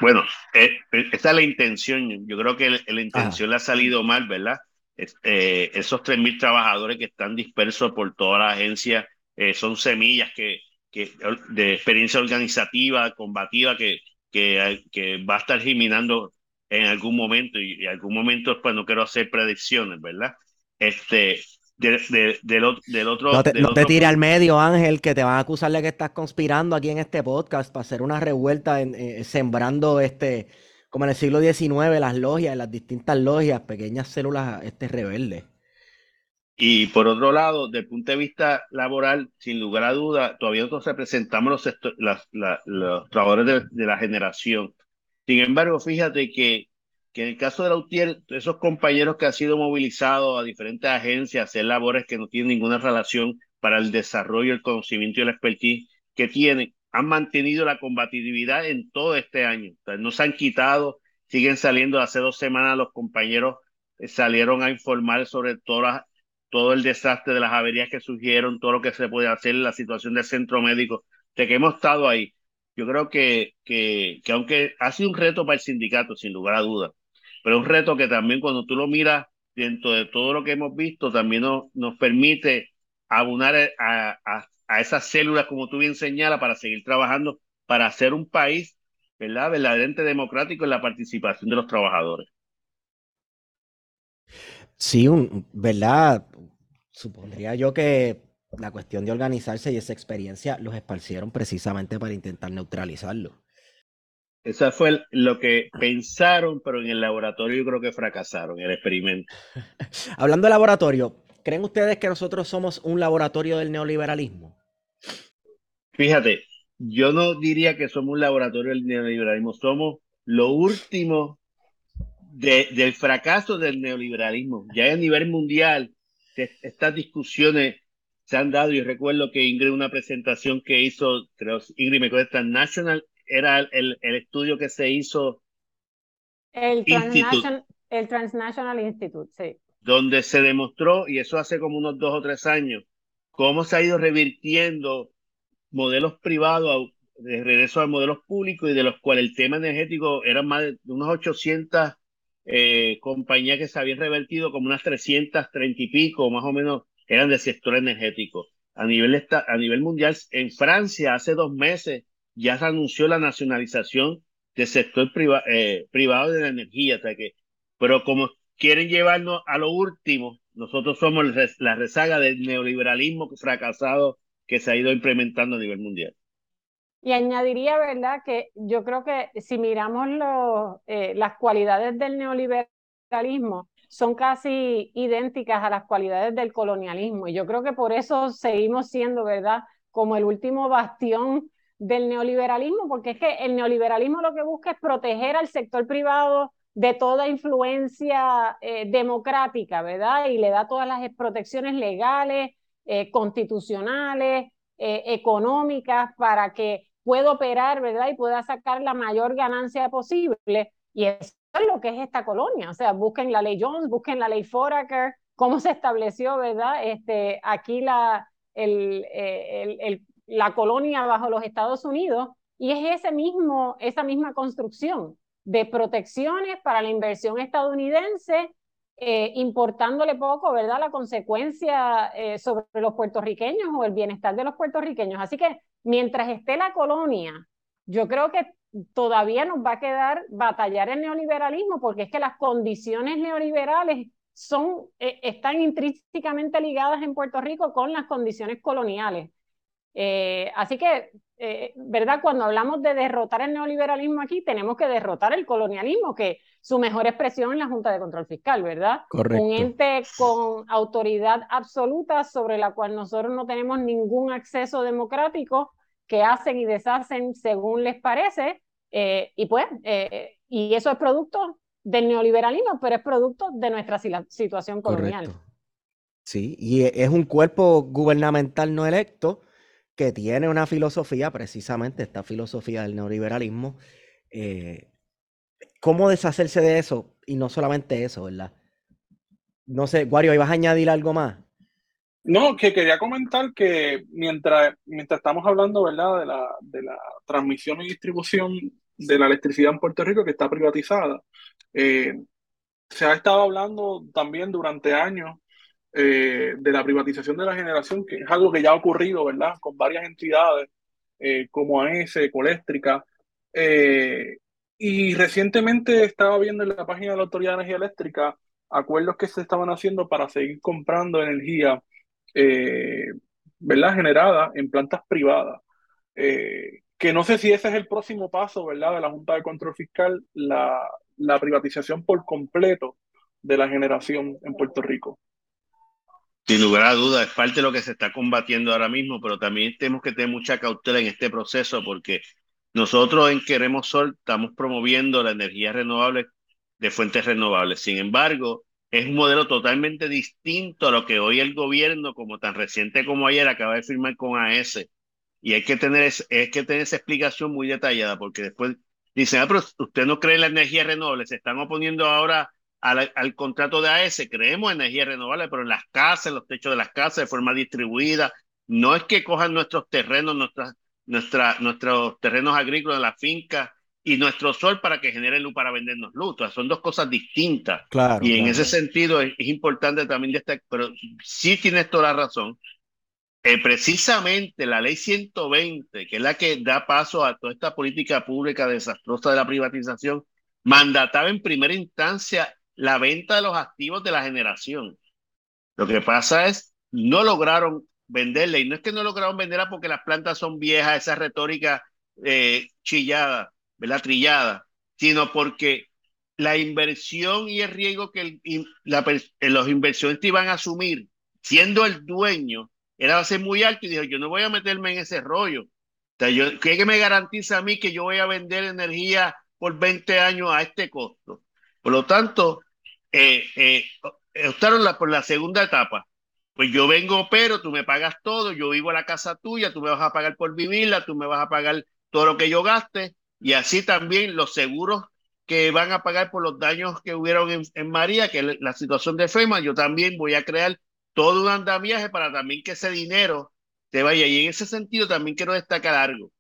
bueno, eh, eh, esa es la intención. Yo creo que la intención le ha salido mal, ¿verdad? Eh, esos 3.000 trabajadores que están dispersos por toda la agencia son semillas que, que, de experiencia organizativa, combativa, que, que, que va a estar germinando en algún momento y, en algún momento pues no quiero hacer predicciones, ¿verdad? Este, del, otro. No te, no tires al medio, Ángel, que te van a acusar de que estás conspirando aquí en este podcast para hacer una revuelta, en, eh, sembrando este, como en el siglo XIX, las logias, las distintas logias, pequeñas células este, rebeldes. Y por otro lado, desde el punto de vista laboral, sin lugar a duda, todavía nosotros representamos los, los trabajadores de la generación. Sin embargo, fíjate que que en el caso de Lautier, esos compañeros que han sido movilizados a diferentes agencias a hacer labores que no tienen ninguna relación para el desarrollo, el conocimiento y la expertise que tienen, han mantenido la combatividad en todo este año. no se han quitado, siguen saliendo. Hace dos semanas los compañeros eh, salieron a informar sobre todas todo el desastre de las averías que surgieron, todo lo que se puede hacer, la situación del centro médico, de que hemos estado ahí. Yo creo que, que, que aunque ha sido un reto para el sindicato, sin lugar a dudas, pero un reto que también cuando tú lo miras dentro de todo lo que hemos visto, también nos, nos permite abonar a, a, esas células, como tú bien señalas, para seguir trabajando, para hacer un país, ¿verdad?, verdaderamente democrático en la participación de los trabajadores. Sí, un, ¿verdad? Supondría yo que la cuestión de organizarse y esa experiencia los esparcieron precisamente para intentar neutralizarlo. Esa fue lo que pensaron, pero en el laboratorio yo creo que fracasaron, el experimento. Hablando de laboratorio, ¿creen ustedes que nosotros somos un laboratorio del neoliberalismo? Fíjate, yo no diría que somos un laboratorio del neoliberalismo, somos lo último del fracaso del neoliberalismo. Ya a nivel mundial, estas discusiones se han dado y recuerdo que Ingrid, una presentación que hizo, creo, Ingrid me cuesta National era el, el estudio que se hizo. El Transnational, el Transnational Institute, sí. Donde se demostró, y eso hace como unos dos o tres años, cómo se ha ido revirtiendo modelos privados de regreso a modelos públicos y de los cuales el tema energético eran más de unos 800 eh, compañías que se habían revertido como unas 330 y pico, más o menos, eran del sector energético. A nivel, a nivel mundial, en Francia hace dos meses ya se anunció la nacionalización del sector eh, privado de la energía, que, pero como quieren llevarnos a lo último, nosotros somos la rezaga del neoliberalismo fracasado que se ha ido implementando a nivel mundial. Y añadiría, ¿verdad?, que yo creo que si miramos eh, las cualidades del neoliberalismo, son casi idénticas a las cualidades del colonialismo. Y yo creo que por eso seguimos siendo, ¿verdad?, como el último bastión del neoliberalismo, porque es que el neoliberalismo lo que busca es proteger al sector privado de toda influencia eh, democrática, ¿verdad? Y le da todas las protecciones legales, eh, constitucionales, eh, económicas, para que pueda operar, ¿verdad? Y pueda sacar la mayor ganancia posible. Y eso es lo que es esta colonia. O sea, busquen la ley Jones, busquen la ley Foraker, cómo se estableció, ¿verdad? Este, aquí la, el, el, el, la colonia bajo los Estados Unidos y es ese mismo, esa misma construcción de protecciones para la inversión estadounidense, eh, importándole poco, ¿verdad?, la consecuencia eh, sobre los puertorriqueños o el bienestar de los puertorriqueños. Así que mientras esté la colonia, yo creo que todavía nos va a quedar batallar el neoliberalismo porque es que las condiciones neoliberales son, eh, están intrínsecamente ligadas en Puerto Rico con las condiciones coloniales. Eh, así que, eh, ¿verdad? Cuando hablamos de derrotar el neoliberalismo aquí, tenemos que derrotar el colonialismo, que su mejor expresión es la Junta de Control Fiscal, ¿verdad? Correcto. Un ente con autoridad absoluta sobre la cual nosotros no tenemos ningún acceso democrático, que hacen y deshacen según les parece, y pues, y eso es producto del neoliberalismo, pero es producto de nuestra situación colonial. Sí, y es un cuerpo gubernamental no electo que tiene una filosofía, precisamente esta filosofía del neoliberalismo. Eh, ¿Cómo deshacerse de eso? Y no solamente eso, ¿verdad? No sé, Guario, ¿ibas a añadir algo más? No, que quería comentar que mientras, mientras estamos hablando, ¿verdad?, de la, de la transmisión y distribución de la electricidad en Puerto Rico que está privatizada, eh, se ha estado hablando también durante años eh, de la privatización de la generación, que es algo que ya ha ocurrido, ¿verdad? Con varias entidades eh, como AES, Ecoléctrica. y recientemente estaba viendo en la página de la Autoridad de Energía Eléctrica acuerdos que se estaban haciendo para seguir comprando energía, ¿verdad? Generada en plantas privadas que no sé si ese es el próximo paso, ¿verdad?, de la Junta de Control Fiscal, la, la privatización por completo de la generación en Puerto Rico. Sin lugar a dudas, es parte de lo que se está combatiendo ahora mismo, pero también tenemos que tener mucha cautela en este proceso porque nosotros en Queremos Sol estamos promoviendo la energía renovable de fuentes renovables. Sin embargo, es un modelo totalmente distinto a lo que hoy el gobierno, como tan reciente como ayer, acaba de firmar con AES y hay que tener, es, que tener esa explicación muy detallada, porque después dicen, ah, pero usted no cree en la energía renovable, se están oponiendo ahora al, al contrato de AES, creemos en energía renovable, pero en las casas, en los techos de las casas, de forma distribuida, no es que cojan nuestros terrenos, nuestras, nuestra, nuestros terrenos agrícolas de la finca y nuestro sol para que genere luz para vendernos luz. son dos cosas distintas. Claro, y en ese sentido es, es importante también destacar, pero sí tienes toda la razón, eh, precisamente la ley 120, que es la que da paso a toda esta política pública desastrosa de la privatización, mandataba en primera instancia la venta de los activos de la generación. Lo que pasa es, no lograron venderla, y no es que no lograron venderla porque las plantas son viejas, esa retórica eh, chillada, ¿verdad? Trillada, sino porque la inversión y el riesgo que los inversionistas iban a asumir, siendo el dueño, era ser muy alto y dijo, yo no voy a meterme en ese rollo. O sea, yo, ¿qué me garantiza a mí que yo voy a vender energía por 20 años a este costo? Por lo tanto, eh, eh, optaron por la segunda etapa. Pues yo vengo, pero tú me pagas todo, yo vivo en la casa tuya, tú me vas a pagar por vivirla, tú me vas a pagar todo lo que yo gaste, y así también los seguros que van a pagar por los daños que hubieron en, en María, que es la situación de FEMA, yo también voy a crear todo un andamiaje para también que ese dinero te vaya. Y en ese sentido también quiero destacar algo.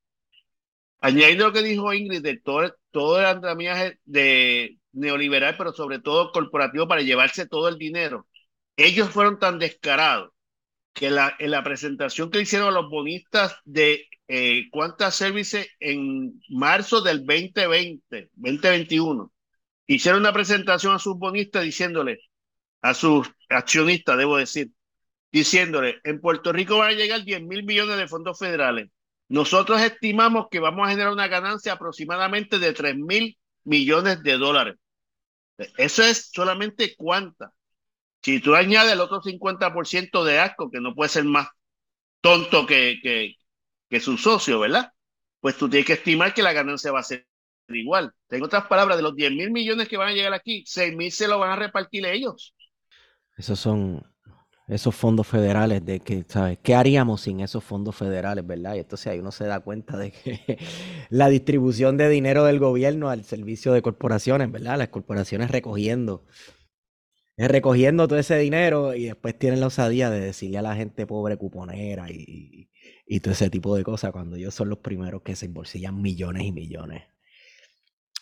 Añadiendo lo que dijo Ingrid de todo, todo el andamiaje de neoliberal, pero sobre todo corporativo para llevarse todo el dinero. Ellos fueron tan descarados que la, en la presentación que hicieron a los bonistas de eh, Services en marzo del 2020, 2021, hicieron una presentación a sus bonistas diciéndole, a sus accionistas, debo decir, diciéndole, en Puerto Rico van a llegar 10 mil millones de fondos federales. Nosotros estimamos que vamos a generar una ganancia aproximadamente de 3 mil millones de dólares. Eso es solamente cuánta. Si tú añades el otro 50% de asco, que no puede ser más tonto que, que, que su socio, ¿verdad? Pues tú tienes que estimar que la ganancia va a ser igual. En otras palabras, de los 10 mil millones que van a llegar aquí, 6 mil se lo van a repartir ellos. Esos son esos fondos federales de que, ¿sabes? ¿Qué haríamos sin esos fondos federales, verdad? Y entonces ahí uno se da cuenta de que la distribución de dinero del gobierno al servicio de corporaciones, ¿verdad? Las corporaciones recogiendo, recogiendo todo ese dinero y después tienen la osadía de decirle a la gente pobre cuponera y, y todo ese tipo de cosas cuando ellos son los primeros que se embolsillan millones y millones.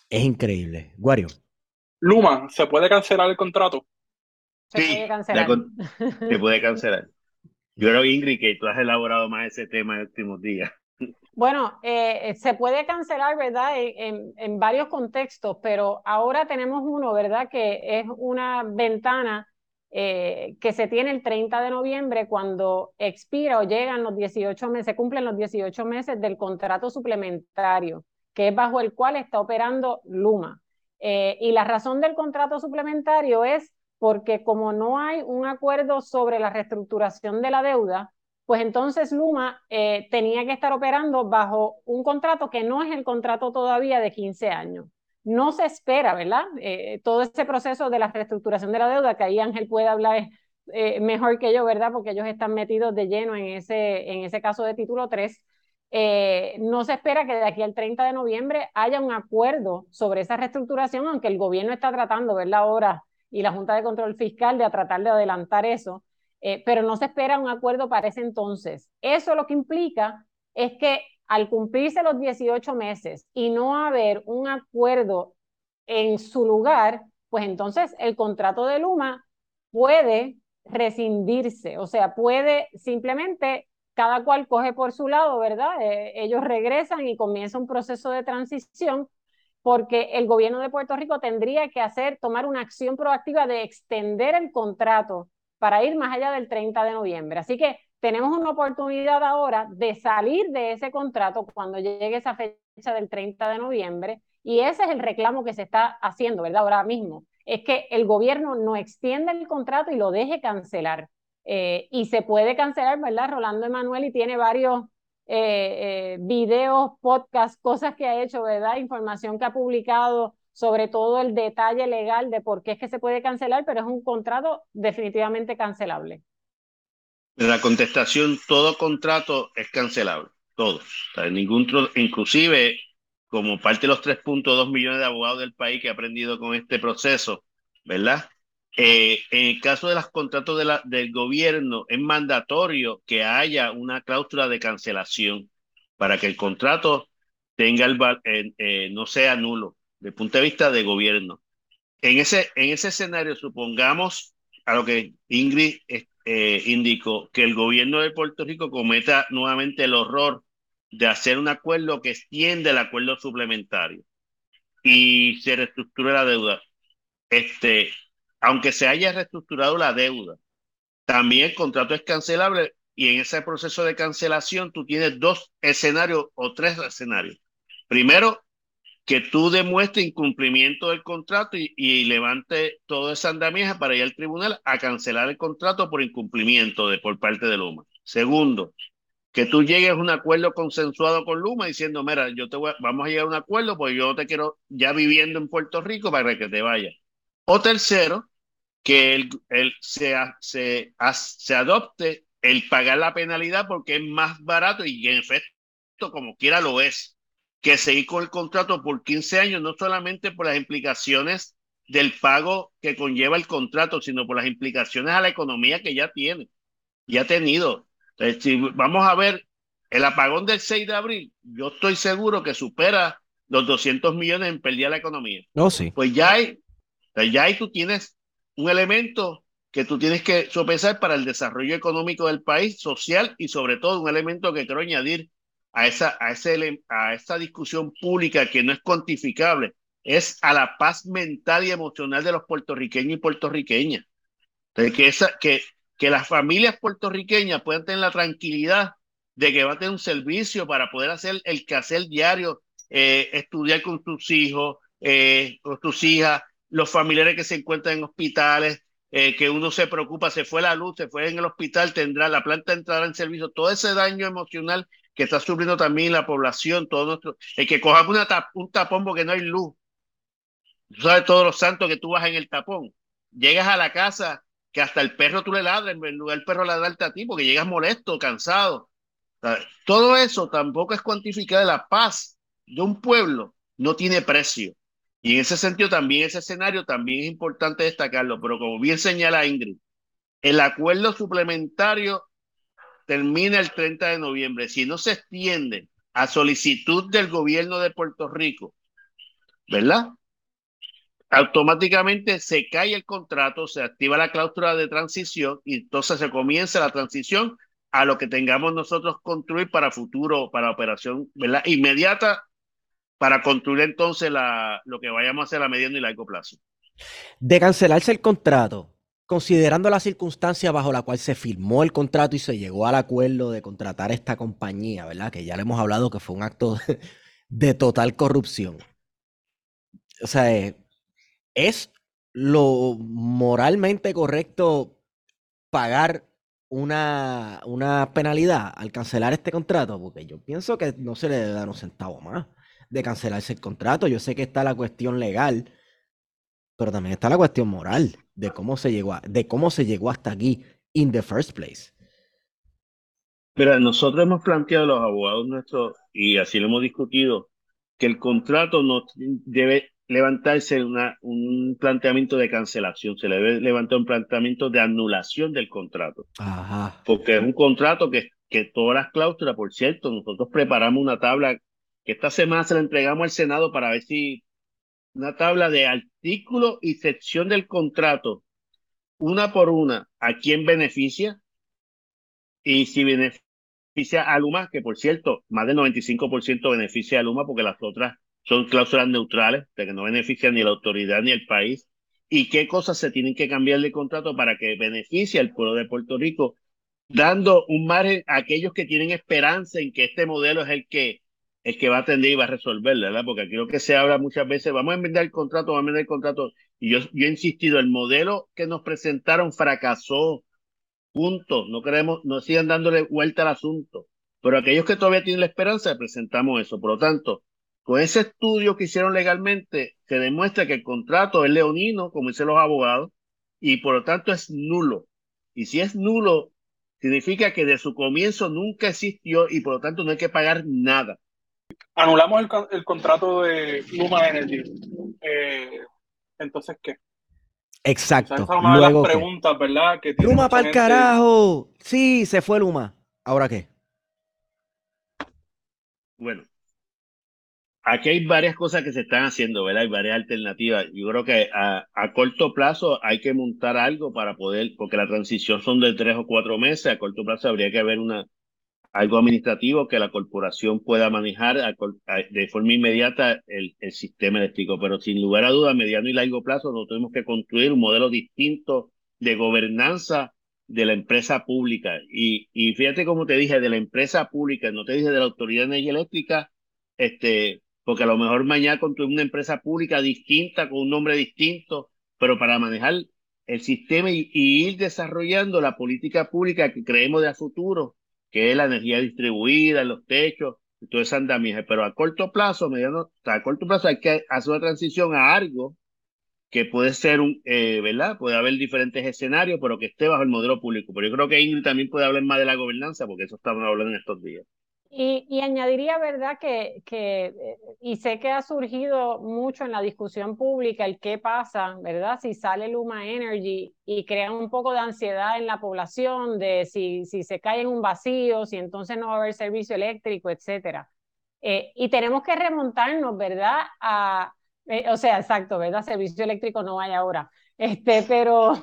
Es increíble. Guario. Luma, ¿se puede cancelar el contrato? Se puede cancelar. se puede cancelar. Yo creo, Ingrid, que tú has elaborado más ese tema en los últimos días. Bueno, eh, se puede cancelar, ¿verdad? En, en, varios contextos, pero ahora tenemos uno, ¿verdad? Que es una ventana eh, que se tiene el 30 de noviembre cuando expira o llegan los 18 meses, se cumplen los 18 meses del contrato suplementario, que es bajo el cual está operando Luma. Eh, y la razón del contrato suplementario es porque como no hay un acuerdo sobre la reestructuración de la deuda, pues entonces Luma eh, tenía que estar operando bajo un contrato que no es el contrato todavía de 15 años. No se espera, ¿verdad? Eh, todo ese proceso de la reestructuración de la deuda, que ahí Ángel puede hablar eh, mejor que yo, ¿verdad? Porque ellos están metidos de lleno en ese, en ese caso de título 3. no se espera que de aquí al 30 de noviembre haya un acuerdo sobre esa reestructuración, aunque el gobierno está tratando, ¿verdad? Ahora, y la Junta de Control Fiscal de tratar de adelantar eso. Eh, pero no se espera un acuerdo para ese entonces. Eso lo que implica es que al cumplirse los 18 meses y no haber un acuerdo en su lugar, pues entonces el contrato de Luma puede rescindirse, o sea, puede simplemente cada cual coge por su lado, ¿verdad? Eh, ellos regresan y comienza un proceso de transición porque el gobierno de Puerto Rico tendría que hacer, tomar una acción proactiva de extender el contrato para ir más allá del 30 de noviembre. Así que tenemos una oportunidad ahora de salir de ese contrato cuando llegue esa fecha del 30 de noviembre y ese es el reclamo que se está haciendo, ¿verdad? Ahora mismo, es que el gobierno no extienda el contrato y lo deje cancelar. Eh, y se puede cancelar, ¿verdad? Rolando Emanuel y tiene varios eh, eh, videos, podcasts, cosas que ha hecho, ¿verdad? Información que ha publicado sobre todo el detalle legal de por qué es que se puede cancelar, pero es un contrato definitivamente cancelable. La contestación, todo contrato es cancelable, todo. ningún, inclusive, como parte de los 3.2 millones de abogados del país que ha aprendido con este proceso, ¿verdad? Eh, en el caso de los contratos del gobierno, es mandatorio que haya una cláusula de cancelación para que el contrato tenga el, eh, eh, no sea nulo de punto de vista de gobierno. En ese, en ese escenario, supongamos a lo que Ingrid eh, indicó, que el gobierno de Puerto Rico cometa nuevamente el horror de hacer un acuerdo que extiende el acuerdo suplementario y se reestructure la deuda. Este, aunque se haya reestructurado la deuda, también el contrato es cancelable y en ese proceso de cancelación tú tienes dos escenarios o tres escenarios. Primero, que tú demuestres incumplimiento del contrato y, levante toda esa andamieja para ir al tribunal a cancelar el contrato por incumplimiento de, por parte de Luma. Segundo, que tú llegues a un acuerdo consensuado con Luma diciendo, mira, yo te voy vamos a llegar a un acuerdo porque yo te quiero ya viviendo en Puerto Rico para que te vayas. O tercero, que el, el, se, se, se adopte el pagar la penalidad porque es más barato y en efecto, como quiera lo es que seguir con el contrato por 15 años, no solamente por las implicaciones del pago que conlleva el contrato, sino por las implicaciones a la economía que ya tiene, ya ha tenido. Entonces, si vamos a ver el apagón del 6 de abril, yo estoy seguro que supera los 200 millones en pérdida de la economía. No, sí. Pues ya hay, ya hay tú tienes un elemento que tú tienes que sopesar para el desarrollo económico del país, social y sobre todo un elemento que quiero añadir a esa, a, ese, a esa discusión pública que no es cuantificable, es a la paz mental y emocional de los puertorriqueños y puertorriqueñas. Entonces, que, esa, que, que las familias puertorriqueñas puedan tener la tranquilidad de que va a tener un servicio para poder hacer el quehacer diario, eh, estudiar con tus hijos, eh, con tus hijas, los familiares que se encuentran en hospitales, eh, que uno se preocupa, se fue la luz, se fue en el hospital, tendrá la planta entrará en servicio, todo ese daño emocional que está sufriendo también la población, todo nuestro, el que cojamos una un tapón porque no hay luz. Tú sabes todos los santos que tú vas en el tapón. Llegas a la casa que hasta el perro tú le ladras, en lugar del perro ladrarte a ti porque llegas molesto, cansado. todo eso tampoco es cuantificado. La paz de un pueblo no tiene precio. Y en ese sentido también, ese escenario también es importante destacarlo, pero como bien señala Ingrid, el acuerdo suplementario termina el 30 de noviembre, si no se extiende a solicitud del gobierno de Puerto Rico, ¿verdad? Automáticamente se cae el contrato, se activa la cláusula de transición y entonces se comienza la transición a lo que tengamos nosotros construir para futuro, para operación ¿verdad? inmediata, para construir entonces lo que vayamos a hacer a mediano y largo plazo. De cancelarse el contrato, considerando la circunstancia bajo la cual se firmó el contrato y se llegó al acuerdo de contratar esta compañía, ¿verdad? Que ya le hemos hablado que fue un acto de, de total corrupción. O sea, eh, es lo moralmente correcto pagar una, una penalidad al cancelar este contrato, porque yo pienso que no se le debe dar un centavo más de cancelarse el contrato. Yo sé que está la cuestión legal, pero también está la cuestión moral de cómo se llegó, de cómo se llegó hasta aquí in the first place. Pero nosotros hemos planteado a los abogados nuestros, y así lo hemos discutido, que el contrato no debe levantarse una, un planteamiento de cancelación, se le debe levantar un planteamiento de anulación del contrato. Ajá. Porque es un contrato que, que todas las cláusulas, por cierto, nosotros preparamos una tabla que esta semana se la entregamos al Senado para ver si una tabla de artículo y sección del contrato, una por una, a quién beneficia y si beneficia a Luma, que por cierto, más del 95% beneficia a Luma porque las otras son cláusulas neutrales, de que no benefician ni la autoridad ni el país, y qué cosas se tienen que cambiar de contrato para que beneficie al pueblo de Puerto Rico, dando un margen a aquellos que tienen esperanza en que este modelo es el que, el que va a atender y va a resolver, ¿verdad? Porque aquí lo que se habla muchas veces, vamos a enmendar el contrato, vamos a enmendar el contrato, y yo, yo he insistido, el modelo que nos presentaron fracasó, punto, no queremos, no sigan dándole vuelta al asunto, pero aquellos que todavía tienen la esperanza, presentamos eso, por lo tanto, con ese estudio que hicieron legalmente, se demuestra que el contrato es leonino, como dicen los abogados, y por lo tanto es nulo. Y si es nulo, significa que de su comienzo nunca existió y por lo tanto no hay que pagar nada. Anulamos el, contrato de Luma Energy. Eh, entonces, ¿qué? Exacto. esa es una de las preguntas, ¿verdad? Luma para el carajo. Sí, se fue Luma. ¿Ahora qué? Bueno, aquí hay varias cosas que se están haciendo, ¿verdad? Hay varias alternativas. Yo creo que a, corto plazo hay que montar algo para poder, porque la transición son de tres o cuatro meses, a corto plazo habría que haber una algo administrativo que la corporación pueda manejar de forma inmediata el, sistema eléctrico. Pero sin lugar a dudas, a mediano y largo plazo, nosotros tenemos que construir un modelo distinto de gobernanza de la empresa pública. Y, y fíjate como te dije, de la empresa pública, no te dije de la Autoridad de Energía Eléctrica, este, porque a lo mejor mañana construir una empresa pública distinta, con un nombre distinto, pero para manejar el sistema y, ir desarrollando la política pública que creemos de a futuro, que es la energía distribuida, los techos, y todo ese andamiaje. Pero a corto plazo, mediano, a corto plazo hay que hacer una transición a algo que puede ser un, eh, ¿verdad? Puede haber diferentes escenarios, pero que esté bajo el modelo público. Pero yo creo que Ingrid también puede hablar más de la gobernanza, porque eso estamos hablando en estos días. Y, añadiría, ¿verdad? Que, que, eh, y sé que ha surgido mucho en la discusión pública el qué pasa, ¿verdad? Si sale Luma Energy y crea un poco de ansiedad en la población de si, si se cae en un vacío, si entonces no va a haber servicio eléctrico, etcétera. Eh, y tenemos que remontarnos, ¿verdad? A, eh, o sea, exacto, ¿verdad? Servicio eléctrico no hay ahora. Este, pero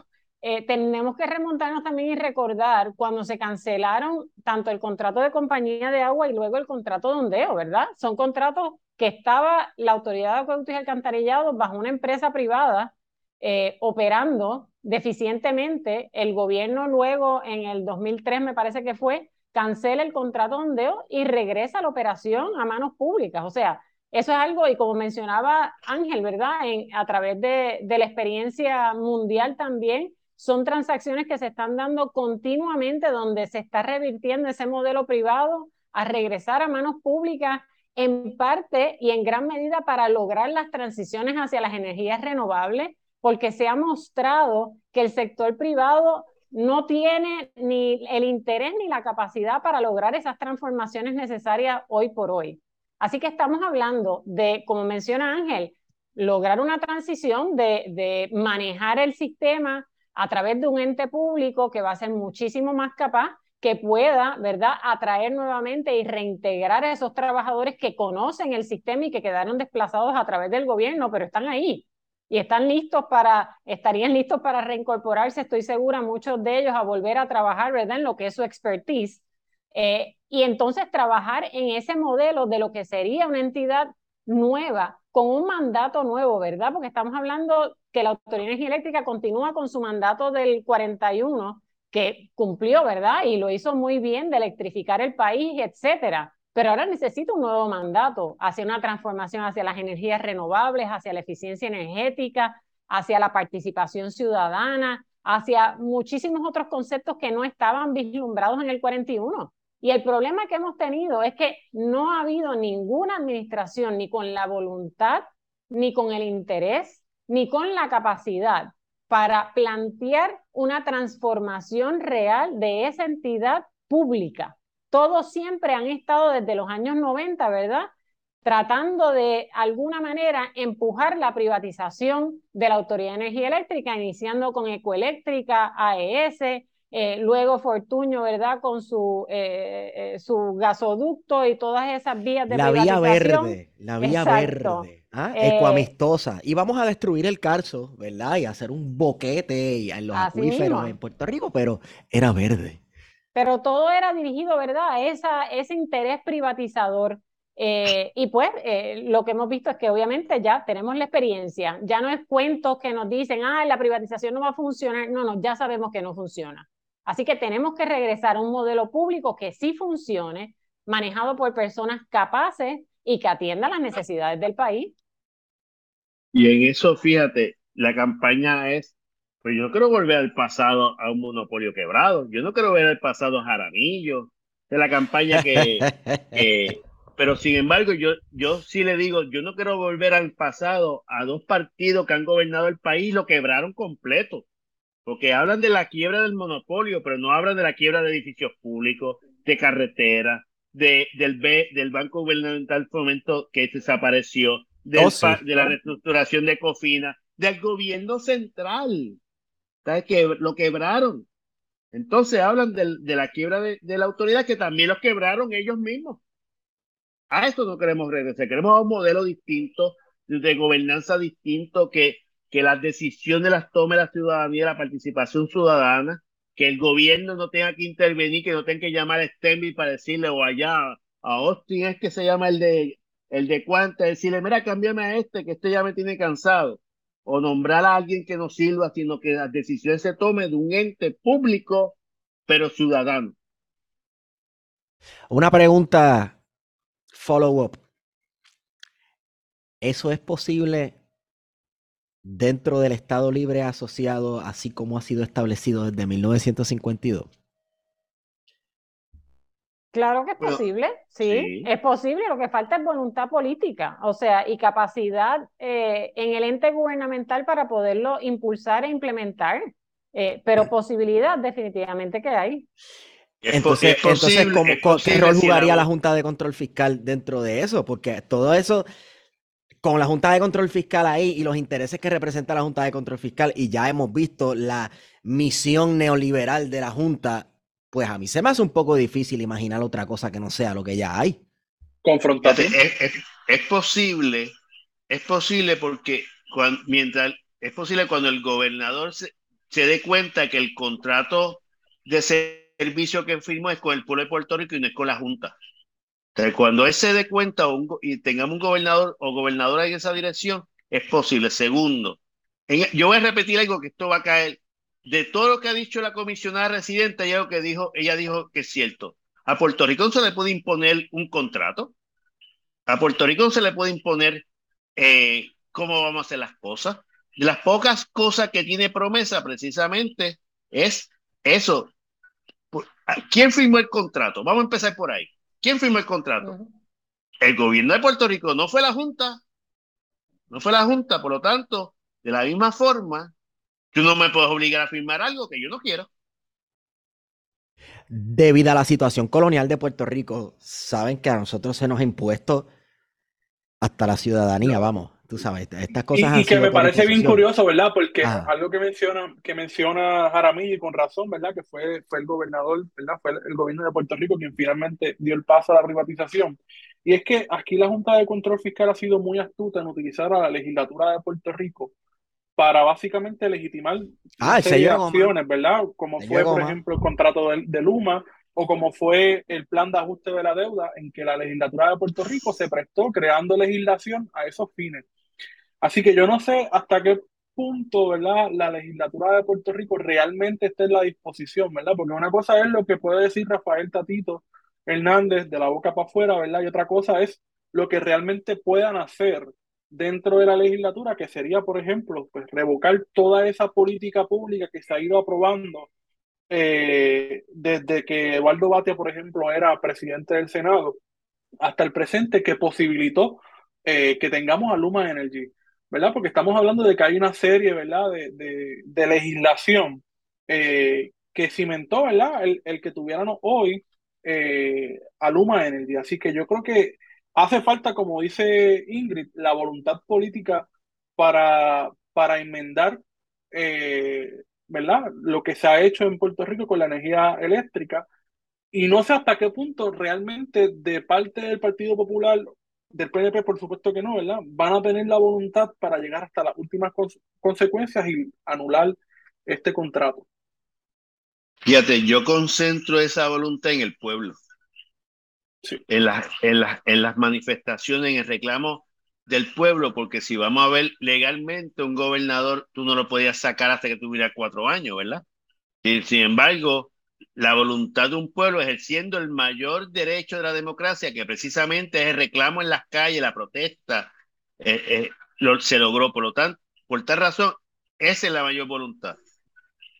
eh, tenemos que remontarnos también y recordar cuando se cancelaron tanto el contrato de compañía de agua y luego el contrato de ondeo, ¿verdad? Son contratos que estaba la Autoridad de Acueductos y Alcantarillado bajo una empresa privada eh, operando deficientemente. El gobierno luego, en el 2003 me parece que fue, cancela el contrato de ondeo y regresa la operación a manos públicas. O sea, eso es algo, y como mencionaba Ángel, ¿verdad? En, a través de, de la experiencia mundial también, son transacciones que se están dando continuamente donde se está revirtiendo ese modelo privado a regresar a manos públicas en parte y en gran medida para lograr las transiciones hacia las energías renovables, porque se ha mostrado que el sector privado no tiene ni el interés ni la capacidad para lograr esas transformaciones necesarias hoy por hoy. Así que estamos hablando de, como menciona Ángel, lograr una transición de, de manejar el sistema a través de un ente público que va a ser muchísimo más capaz que pueda, ¿verdad?, atraer nuevamente y reintegrar a esos trabajadores que conocen el sistema y que quedaron desplazados a través del gobierno, pero están ahí. y están listos para, estarían listos para reincorporarse, estoy segura, muchos de ellos a volver a trabajar, ¿verdad? En lo que es su expertise. Eh, y entonces trabajar en ese modelo de lo que sería una entidad nueva, con un mandato nuevo, ¿verdad? Porque estamos hablando que la Autoridad de Energía Eléctrica continúa con su mandato del 41, que cumplió, ¿verdad? Y lo hizo muy bien de electrificar el país, etcétera. Pero ahora necesita un nuevo mandato hacia una transformación hacia las energías renovables, hacia la eficiencia energética, hacia la participación ciudadana, hacia muchísimos otros conceptos que no estaban vislumbrados en el 41. Y el problema que hemos tenido es que no ha habido ninguna administración ni con la voluntad, ni con el interés, ni con la capacidad para plantear una transformación real de esa entidad pública todos siempre han estado desde los años 90, ¿verdad? Tratando de alguna manera empujar la privatización de la Autoridad de Energía Eléctrica, iniciando con Ecoeléctrica, AES, eh, luego Fortuño, ¿verdad? Con su, eh, eh, su gasoducto y todas esas vías de la privatización. La vía verde, la vía verde, ¿ah? ecoamistosa. Y vamos a destruir el Carso, ¿verdad? Y hacer un boquete en los acuíferos en Puerto Rico, pero era verde pero todo era dirigido, ¿verdad?, a esa, ese interés privatizador. Eh, y pues eh, lo que hemos visto es que obviamente ya tenemos la experiencia, ya no es cuentos que nos dicen, ah, la privatización no va a funcionar, no, no, ya sabemos que no funciona. Así que tenemos que regresar a un modelo público que sí funcione, manejado por personas capaces y que atienda las necesidades del país. Y en eso, fíjate, la campaña es pues yo no quiero volver al pasado a un monopolio quebrado. Yo no quiero ver al pasado a Jaramillo, de la campaña que... pero sin embargo, yo, yo sí le digo, yo no quiero volver al pasado a dos partidos que han gobernado el país y lo quebraron completo. Porque hablan de la quiebra del monopolio, pero no hablan de la quiebra de edificios públicos, de carreteras, de, del, B, del Banco Gubernamental Fomento que desapareció, del, oh, de la reestructuración de Cofina, del gobierno central que lo quebraron. Entonces hablan de, la quiebra de, la autoridad que también los quebraron ellos mismos. A esto no queremos regresar, queremos un modelo distinto, de gobernanza distinto, que, que las decisiones las tome la ciudadanía, la participación ciudadana, que el gobierno no tenga que intervenir, que no tenga que llamar a Stenby para decirle o allá a Austin es que se llama el de el de cuánta, decirle, mira, cámbiame a este, que este ya me tiene cansado o nombrar a alguien que no sirva, sino que la decisión se tome de un ente público, pero ciudadano. Una pregunta follow-up. ¿Eso es posible dentro del Estado Libre Asociado, así como ha sido establecido desde 1952? Claro que es posible, sí, es posible. Lo que falta es voluntad política, o sea, y capacidad eh, en el ente gubernamental para poderlo impulsar e implementar. Eh, pero posibilidad definitivamente que hay. Entonces, entonces ¿cómo, ¿qué rol jugaría la Junta de Control Fiscal dentro de eso? Porque todo eso, con la Junta de Control Fiscal ahí y los intereses que representa la Junta de Control Fiscal, y ya hemos visto la misión neoliberal de la Junta pues a mí se me hace un poco difícil imaginar otra cosa que no sea lo que ya hay. Confrontate. Es, posible, es posible porque mientras es posible cuando el gobernador se, dé cuenta que el contrato de servicio que firmó es con el pueblo de Puerto Rico y no es con la Junta. Cuando él se dé cuenta y tengamos un gobernador o gobernadora en esa dirección, es posible. Segundo, yo voy a repetir algo que esto va a caer de todo lo que ha dicho la comisionada residente, ella, que dijo, ella dijo que es cierto. A Puerto Rico se le puede imponer un contrato. A Puerto Rico se le puede imponer eh, cómo vamos a hacer las cosas. De las pocas cosas que tiene promesa precisamente es eso. ¿Quién firmó el contrato? Vamos a empezar por ahí. ¿Quién firmó el contrato? El gobierno de Puerto Rico, no fue la Junta. No fue la Junta, por lo tanto, de la misma forma, Tú no me puedes obligar a firmar algo que yo no quiero. Debido a la situación colonial de Puerto Rico, saben que a nosotros se nos ha impuesto hasta la ciudadanía, vamos, tú sabes, estas cosas. Y, y que me parece bien curioso, ¿verdad? Porque algo que menciona, que menciona Jaramillo con razón, ¿verdad? Que fue, fue el gobernador, ¿verdad? Fue el, gobierno de Puerto Rico quien finalmente dio el paso a la privatización. Y es que aquí la Junta de Control Fiscal ha sido muy astuta en utilizar a la legislatura de Puerto Rico para básicamente legitimar ah, acciones, ¿verdad? Como fue, por ejemplo, el contrato de, Luma o como fue el plan de ajuste de la deuda en que la legislatura de Puerto Rico se prestó creando legislación a esos fines. Así que yo no sé hasta qué punto, ¿verdad? La legislatura de Puerto Rico realmente está en la disposición, ¿verdad? Porque una cosa es lo que puede decir Rafael Tatito Hernández de la boca para afuera, ¿verdad? Y otra cosa es lo que realmente puedan hacer dentro de la legislatura, que sería, por ejemplo, pues revocar toda esa política pública que se ha ido aprobando eh, desde que Eduardo Batia, por ejemplo, era presidente del Senado hasta el presente, que posibilitó eh, que tengamos a Luma Energy, ¿verdad? Porque estamos hablando de que hay una serie, ¿verdad?, de, de, legislación eh, que cimentó, ¿verdad?, el, el que tuviéramos hoy a Luma Energy. Así que yo creo que Hace falta, como dice Ingrid, la voluntad política para, para enmendar eh, ¿verdad? lo que se ha hecho en Puerto Rico con la energía eléctrica. Y no sé hasta qué punto realmente de parte del Partido Popular, del PNP, por supuesto que no, ¿verdad? Van a tener la voluntad para llegar hasta las últimas consecuencias y anular este contrato. Fíjate, yo concentro esa voluntad en el pueblo en, las, en, las, en las manifestaciones, en el reclamo del pueblo, porque si vamos a ver legalmente, un gobernador tú no lo podías sacar hasta que tuviera cuatro años, ¿verdad? Y, sin embargo, la voluntad de un pueblo ejerciendo el mayor derecho de la democracia, que precisamente es el reclamo en las calles, la protesta, eh, eh, se logró. Por lo tanto, por tal razón, esa es la mayor voluntad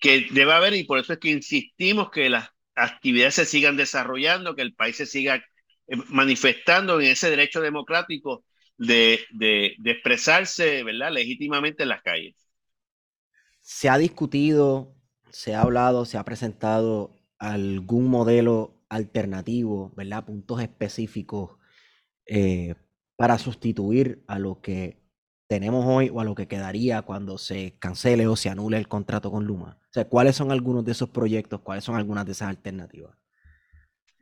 que debe haber y por eso es que insistimos que las actividades se sigan desarrollando, que el país se siga eh, manifestando en ese derecho democrático de, de, expresarse ¿verdad? legítimamente en las calles. Se ha discutido, se ha hablado, se ha presentado algún modelo alternativo, ¿verdad? Puntos específicos eh, para sustituir a lo que tenemos hoy o a lo que quedaría cuando se cancele o se anule el contrato con Luma. O sea, ¿cuáles son algunos de esos proyectos? ¿Cuáles son algunas de esas alternativas?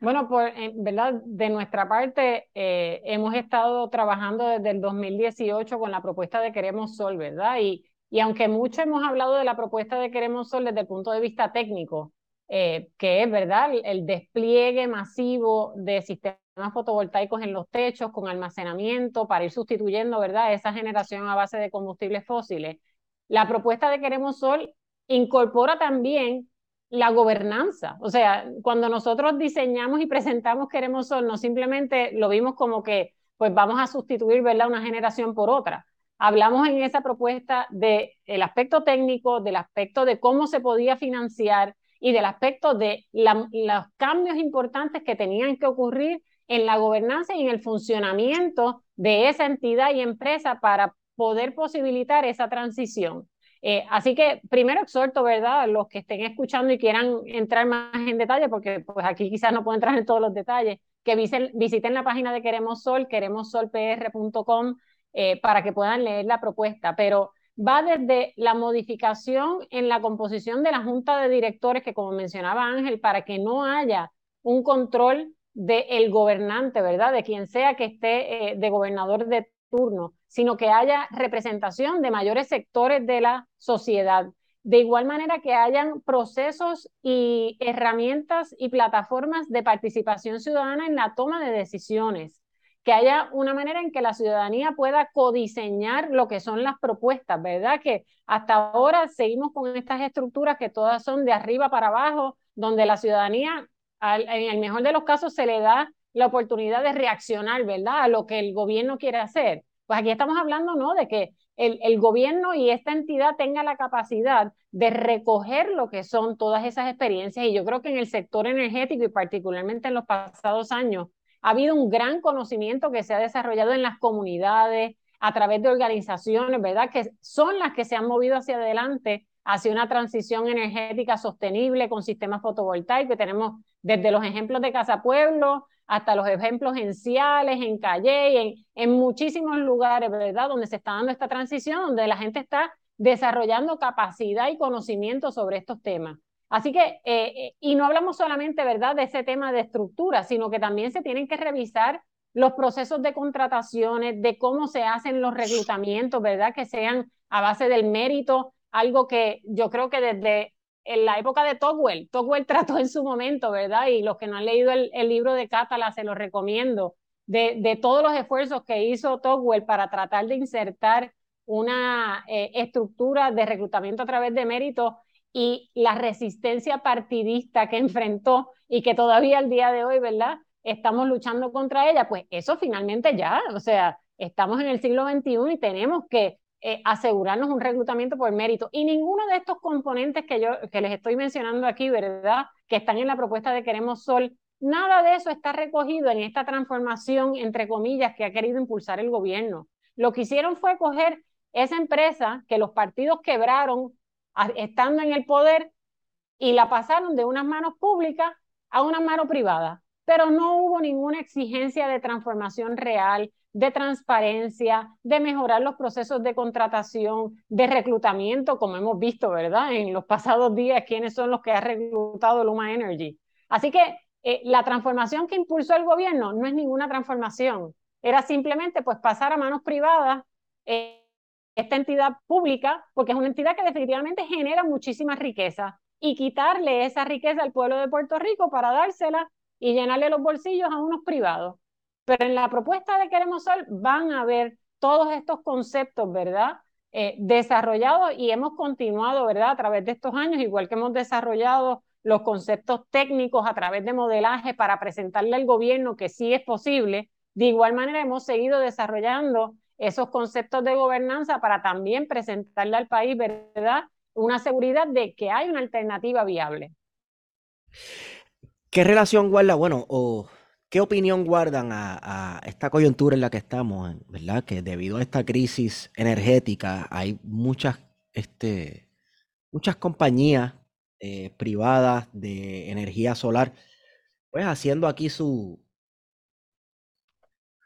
Bueno, por, eh, ¿verdad? De nuestra parte, eh, hemos estado trabajando desde el 2018 con la propuesta de Queremos Sol, ¿verdad? Y, y aunque mucho hemos hablado de la propuesta de Queremos Sol desde el punto de vista técnico, eh, que es, ¿verdad? El despliegue masivo de sistemas fotovoltaicos en los techos con almacenamiento para ir sustituyendo, ¿verdad? Esa generación a base de combustibles fósiles. La propuesta de Queremos Sol incorpora también la gobernanza. O sea, cuando nosotros diseñamos y presentamos Queremos Sol, no simplemente lo vimos como que pues vamos a sustituir ¿verdad? una generación por otra. Hablamos en esa propuesta del el aspecto técnico, del aspecto de cómo se podía financiar y del aspecto de los cambios importantes que tenían que ocurrir en la gobernanza y en el funcionamiento de esa entidad y empresa para poder posibilitar esa transición. Eh, así que primero exhorto, ¿verdad?, los que estén escuchando y quieran entrar más en detalle, porque pues aquí quizás no puedo entrar en todos los detalles, que visiten, la página de Queremos Sol, queremossolpr.com, eh, para que puedan leer la propuesta. Pero va desde la modificación en la composición de la junta de directores, que como mencionaba Ángel, para que no haya un control del gobernante, ¿verdad? De quien sea que esté eh, de gobernador de turno, sino que haya representación de mayores sectores de la sociedad. De igual manera que hayan procesos y herramientas y plataformas de participación ciudadana en la toma de decisiones, que haya una manera en que la ciudadanía pueda codiseñar lo que son las propuestas, ¿verdad? Que hasta ahora seguimos con estas estructuras que todas son de arriba para abajo, donde la ciudadanía, en el mejor de los casos, se le da la oportunidad de reaccionar, ¿verdad? A lo que el gobierno quiere hacer. Pues aquí estamos hablando, ¿no? De que el, el, gobierno y esta entidad tenga la capacidad de recoger lo que son todas esas experiencias. Y yo creo que en el sector energético y particularmente en los pasados años ha habido un gran conocimiento que se ha desarrollado en las comunidades, a través de organizaciones, ¿verdad? Que son las que se han movido hacia adelante hacia una transición energética sostenible con sistemas fotovoltaicos. Tenemos desde los ejemplos de Casa Pueblo hasta los ejemplos en Ciales, en Calle, en, en muchísimos lugares, ¿verdad? Donde se está dando esta transición, donde la gente está desarrollando capacidad y conocimiento sobre estos temas. Así que, eh, eh, y no hablamos solamente, ¿verdad?, de ese tema de estructura, sino que también se tienen que revisar los procesos de contrataciones, de cómo se hacen los reclutamientos, ¿verdad?, que sean a base del mérito, algo que yo creo que desde en la época de Tocqueville, Tocqueville trató en su momento, ¿verdad? Y los que no han leído el, libro de Cátala, se los recomiendo, de, todos los esfuerzos que hizo Tocqueville para tratar de insertar una eh, estructura de reclutamiento a través de mérito y la resistencia partidista que enfrentó y que todavía al día de hoy, ¿verdad? Estamos luchando contra ella, pues eso finalmente ya, o sea, estamos en el siglo XXI y tenemos que eh, asegurarnos un reclutamiento por mérito. Y ninguno de estos componentes que yo que les estoy mencionando aquí, ¿verdad? Que están en la propuesta de Queremos Sol, nada de eso está recogido en esta transformación, entre comillas, que ha querido impulsar el gobierno. Lo que hicieron fue coger esa empresa que los partidos quebraron estando en el poder y la pasaron de unas manos públicas a unas manos privadas. Pero no hubo ninguna exigencia de transformación real, de transparencia, de mejorar los procesos de contratación, de reclutamiento, como hemos visto, ¿verdad? En los pasados días, quiénes son los que ha reclutado Luma Energy. Así que eh, la transformación que impulsó el gobierno no es ninguna transformación, era simplemente pues pasar a manos privadas eh, esta entidad pública, porque es una entidad que definitivamente genera muchísima riqueza, y quitarle esa riqueza al pueblo de Puerto Rico para dársela y llenarle los bolsillos a unos privados. Pero en la propuesta de Queremos Sol van a ver todos estos conceptos, ¿verdad? Eh, desarrollados y hemos continuado, ¿verdad? A través de estos años, igual que hemos desarrollado los conceptos técnicos a través de modelaje para presentarle al gobierno que sí es posible, de igual manera hemos seguido desarrollando esos conceptos de gobernanza para también presentarle al país, ¿verdad? Una seguridad de que hay una alternativa viable. ¿Qué relación guarda, bueno, o ¿Qué opinión guardan a, esta coyuntura en la que estamos? ¿Verdad? Que debido a esta crisis energética hay muchas, este, muchas compañías eh, privadas de energía solar, pues haciendo aquí su,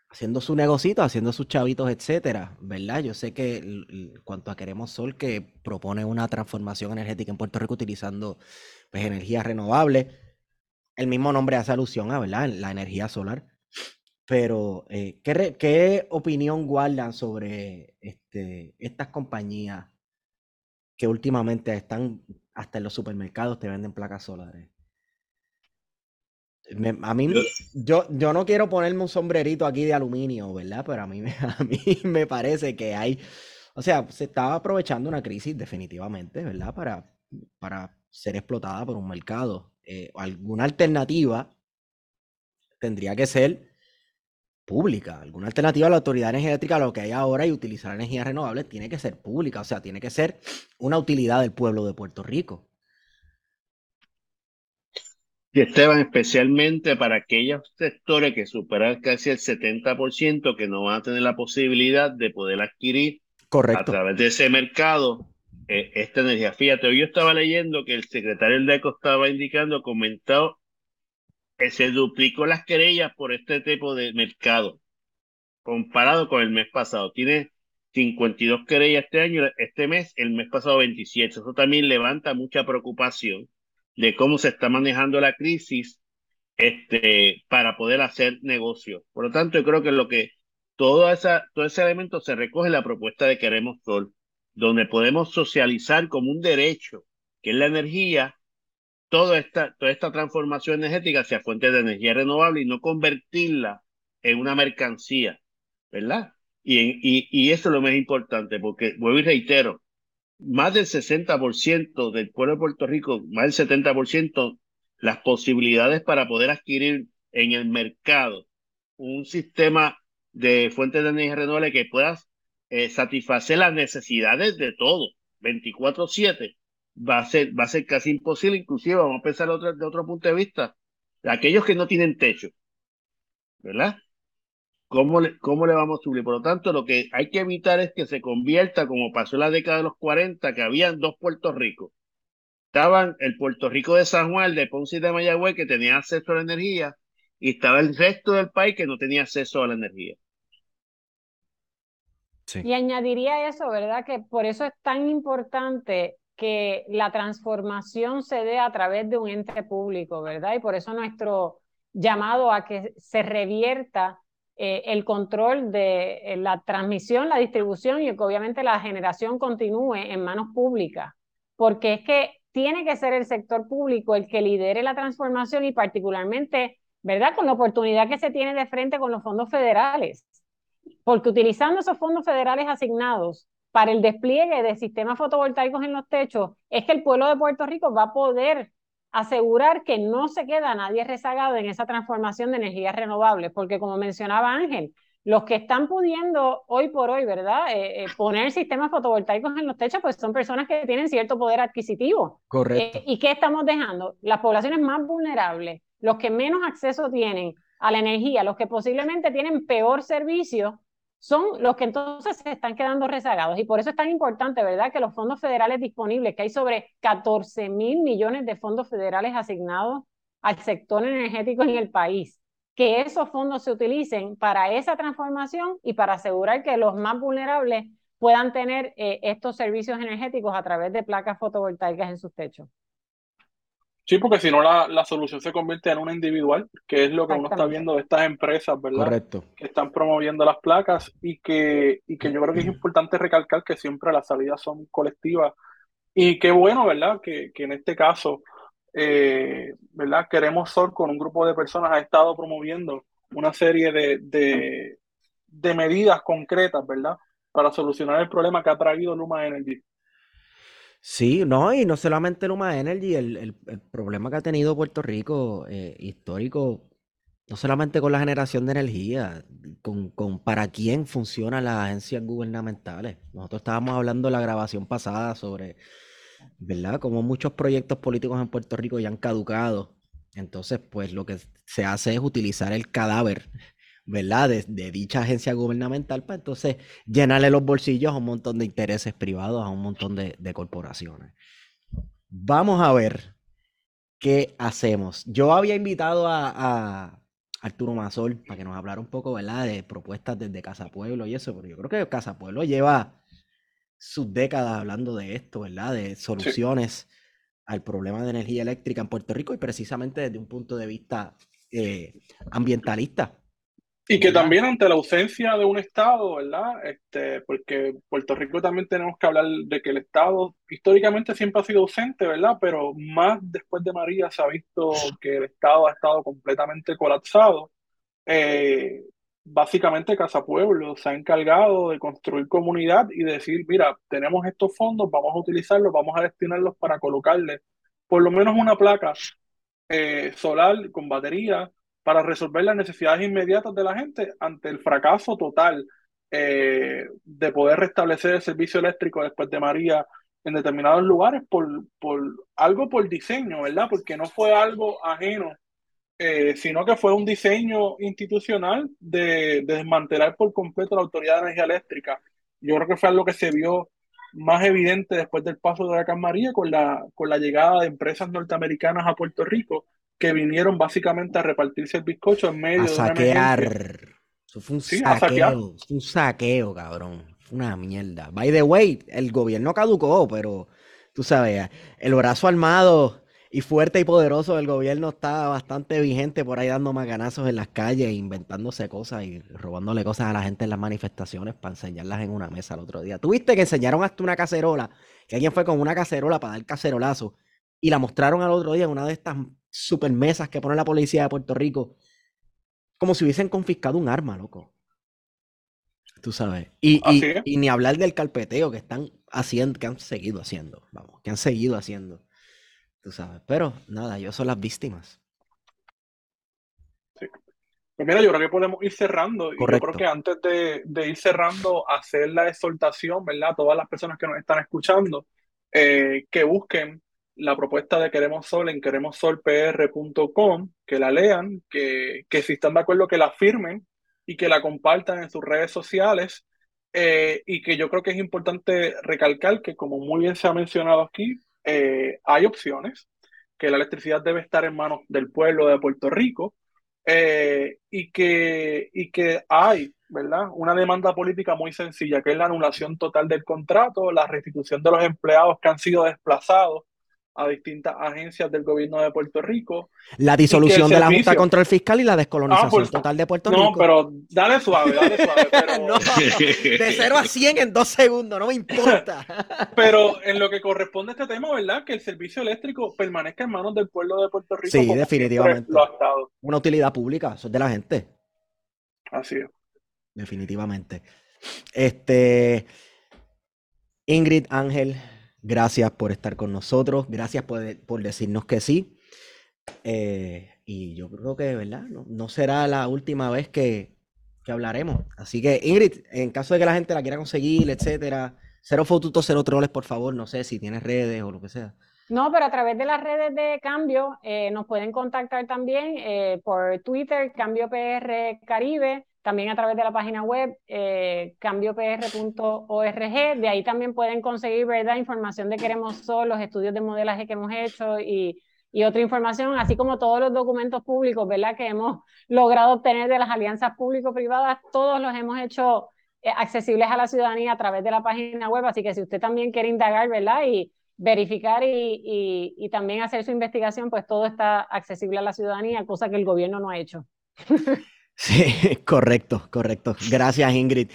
haciendo su negocito, haciendo sus chavitos, etcétera, ¿verdad? Yo sé que cuanto a Queremos Sol, que propone una transformación energética en Puerto Rico utilizando pues, energías renovables el mismo nombre hace alusión a, ¿verdad? La energía solar. Pero, eh, ¿qué, opinión guardan sobre este, estas compañías que últimamente están hasta en los supermercados te venden placas solares? A mí, yo, yo no quiero ponerme un sombrerito aquí de aluminio, ¿verdad? Pero a mí, a mí me parece que hay, o sea, se estaba aprovechando una crisis definitivamente, ¿verdad? Para, para ser explotada por un mercado eh, alguna alternativa tendría que ser pública. Alguna alternativa a la autoridad energética, lo que hay ahora y utilizar energías renovables, tiene que ser pública. O sea, tiene que ser una utilidad del pueblo de Puerto Rico. Y Esteban, especialmente para aquellos sectores que superan casi el 70% que no van a tener la posibilidad de poder adquirir a través de ese mercado eh, esta energía. Fíjate, hoy yo estaba leyendo que el secretario del DECO estaba indicando, comentado, que se duplicó las querellas por este tipo de mercado, comparado con el mes pasado. Tiene 52 querellas este año, este mes, el mes pasado 27. Eso también levanta mucha preocupación de cómo se está manejando la crisis este, para poder hacer negocio. Por lo tanto, yo creo que lo que todo, esa, todo ese elemento se recoge en la propuesta de Queremos Sol donde podemos socializar como un derecho, que es la energía, toda esta, toda esta transformación energética hacia fuentes de energía renovable y no convertirla en una mercancía, ¿verdad? Y, y, y eso es lo más importante, porque vuelvo y reitero, más del 60% del pueblo de Puerto Rico, más del 70%, las posibilidades para poder adquirir en el mercado un sistema de fuentes de energía renovable que puedas eh, satisfacer las necesidades de todo, 24/7, va a ser, va a ser casi imposible, inclusive vamos a pensar otro, de otro punto de vista, aquellos que no tienen techo, ¿verdad? ¿Cómo le, ¿Cómo le vamos a subir? Por lo tanto, lo que hay que evitar es que se convierta, como pasó en la década de los 40, que habían dos Puerto Ricos. Estaban el Puerto Rico de San Juan, de Ponce y de Mayagüez, que tenía acceso a la energía, y estaba el resto del país que no tenía acceso a la energía. Y añadiría eso, ¿verdad? Que por eso es tan importante que la transformación se dé a través de un ente público, ¿verdad? Y por eso nuestro llamado a que se revierta eh, el control de la transmisión, la distribución y que obviamente la generación continúe en manos públicas, porque es que tiene que ser el sector público el que lidere la transformación y particularmente, ¿verdad? Con la oportunidad que se tiene de frente con los fondos federales, porque utilizando esos fondos federales asignados para el despliegue de sistemas fotovoltaicos en los techos, es que el pueblo de Puerto Rico va a poder asegurar que no se queda nadie rezagado en esa transformación de energías renovables, porque como mencionaba Ángel, los que están pudiendo hoy por hoy, ¿verdad? Eh, eh, poner sistemas fotovoltaicos en los techos, pues son personas que tienen cierto poder adquisitivo. Correcto. Eh, ¿Y qué estamos dejando? Las poblaciones más vulnerables, los que menos acceso tienen a la energía, los que posiblemente tienen peor servicio, son los que entonces se están quedando rezagados. Y por eso es tan importante, ¿verdad?, que los fondos federales disponibles, que hay sobre 14 mil millones de fondos federales asignados al sector energético en el país, que esos fondos se utilicen para esa transformación y para asegurar que los más vulnerables puedan tener eh, estos servicios energéticos a través de placas fotovoltaicas en sus techos. Sí, porque si no la, solución se convierte en una individual, que es lo que uno está viendo de estas empresas, ¿verdad? Correcto. Que están promoviendo las placas y que, y que yo creo que es importante recalcar que siempre las salidas son colectivas. Y qué bueno, ¿verdad? Que, que en este caso, eh, ¿verdad? Queremos Sol con un grupo de personas ha estado promoviendo una serie de, de, de medidas concretas, ¿verdad? Para solucionar el problema que ha traído Luma Energy. Sí, no, y no solamente Luma Energy, el, el, el problema que ha tenido Puerto Rico eh, histórico, no solamente con la generación de energía, con, con para quién funcionan las agencias gubernamentales. Nosotros estábamos hablando en la grabación pasada sobre, ¿verdad? Como muchos proyectos políticos en Puerto Rico ya han caducado. Entonces, pues lo que se hace es utilizar el cadáver ¿verdad? De, dicha agencia gubernamental para entonces llenarle los bolsillos a un montón de intereses privados, a un montón de, corporaciones. Vamos a ver qué hacemos. Yo había invitado a, Arturo Mazol para que nos hablara un poco, ¿verdad? De propuestas desde Casa Pueblo y eso, porque yo creo que Casa Pueblo lleva sus décadas hablando de esto, ¿verdad? De soluciones al problema de energía eléctrica en Puerto Rico y precisamente desde un punto de vista eh, ambientalista. Y que también ante la ausencia de un Estado, ¿verdad? Este, porque Puerto Rico también tenemos que hablar de que el Estado históricamente siempre ha sido ausente, ¿verdad? Pero más después de María se ha visto que el Estado ha estado completamente colapsado. Eh, básicamente Casa Pueblo se ha encargado de construir comunidad y decir, mira, tenemos estos fondos, vamos a utilizarlos, vamos a destinarlos para colocarle por lo menos una placa eh, solar con batería para resolver las necesidades inmediatas de la gente ante el fracaso total eh, de poder restablecer el servicio eléctrico después de María en determinados lugares por, por algo por diseño, ¿verdad? Porque no fue algo ajeno, eh, sino que fue un diseño institucional de, desmantelar por completo la Autoridad de Energía Eléctrica. Yo creo que fue algo que se vio más evidente después del paso de Huracán María con la, con la llegada de empresas norteamericanas a Puerto Rico que vinieron básicamente a repartirse el bizcocho en medio a de saquear. Eso fue un saqueo, un saqueo, cabrón. Una mierda. By the way, el gobierno caducó, pero tú sabes, el brazo armado y fuerte y poderoso del gobierno está bastante vigente por ahí dando maganazos en las calles, inventándose cosas y robándole cosas a la gente en las manifestaciones para enseñarlas en una mesa el otro día. Tuviste que enseñaron hasta una cacerola, que alguien fue con una cacerola para dar cacerolazo y la mostraron al otro día en una de estas super mesas que pone la policía de Puerto Rico, como si hubiesen confiscado un arma, loco. Tú sabes. Y, y, ni hablar del carpeteo que están haciendo, que han seguido haciendo, vamos, que han seguido haciendo. Tú sabes. Pero nada, ellos son las víctimas. Sí. Pues mira, yo creo que podemos ir cerrando. Y yo creo que antes de, de, ir cerrando, hacer la exhortación, ¿verdad? A todas las personas que nos están escuchando, eh, que busquen la propuesta de Queremos Sol en queremosolpr.com, que la lean, que, que, si están de acuerdo que la firmen y que la compartan en sus redes sociales. Eh, y que yo creo que es importante recalcar que, como muy bien se ha mencionado aquí, eh, hay opciones, que la electricidad debe estar en manos del pueblo de Puerto Rico eh, y, que, y que hay ¿verdad? Una demanda política muy sencilla, que es la anulación total del contrato, la restitución de los empleados que han sido desplazados a distintas agencias del gobierno de Puerto Rico. La disolución de la Junta Control Fiscal y la descolonización Ah, pues, total de Puerto No, Rico. pero dale suave, dale suave. Pero, No, de 0 a 100 en dos segundos, no me importa. pero en lo que corresponde a este tema, ¿verdad? Que el servicio eléctrico permanezca en manos del pueblo de Puerto Rico. Sí, definitivamente. siempre Lo ha estado. Una utilidad pública, eso es de la gente, Así es. definitivamente. Este, Ingrid Ángel, gracias por estar con nosotros, gracias por, por decirnos que sí. Eh, y yo creo que, ¿verdad? No, no será la última vez que, que hablaremos. Así que, Ingrid, en caso de que la gente la quiera conseguir, etcétera, cero fotutos, cero troles, por favor. No sé si tienes redes o lo que sea. No, pero a través de las redes de Cambio eh, nos pueden contactar también eh, por Twitter, Cambio PR Caribe, también a través de la página web eh, cambiopr.org. De ahí también pueden conseguir ¿verdad? información de Queremos Sol, los estudios de modelaje que hemos hecho y, y otra información, así como todos los documentos públicos ¿verdad? que hemos logrado obtener de las alianzas público-privadas, todos los hemos hecho eh, accesibles a la ciudadanía a través de la página web. Así que si usted también quiere indagar ¿verdad? y verificar y, y, y, también hacer su investigación, pues todo está accesible a la ciudadanía, cosa que el gobierno no ha hecho. Sí, correcto, correcto. Gracias, Ingrid.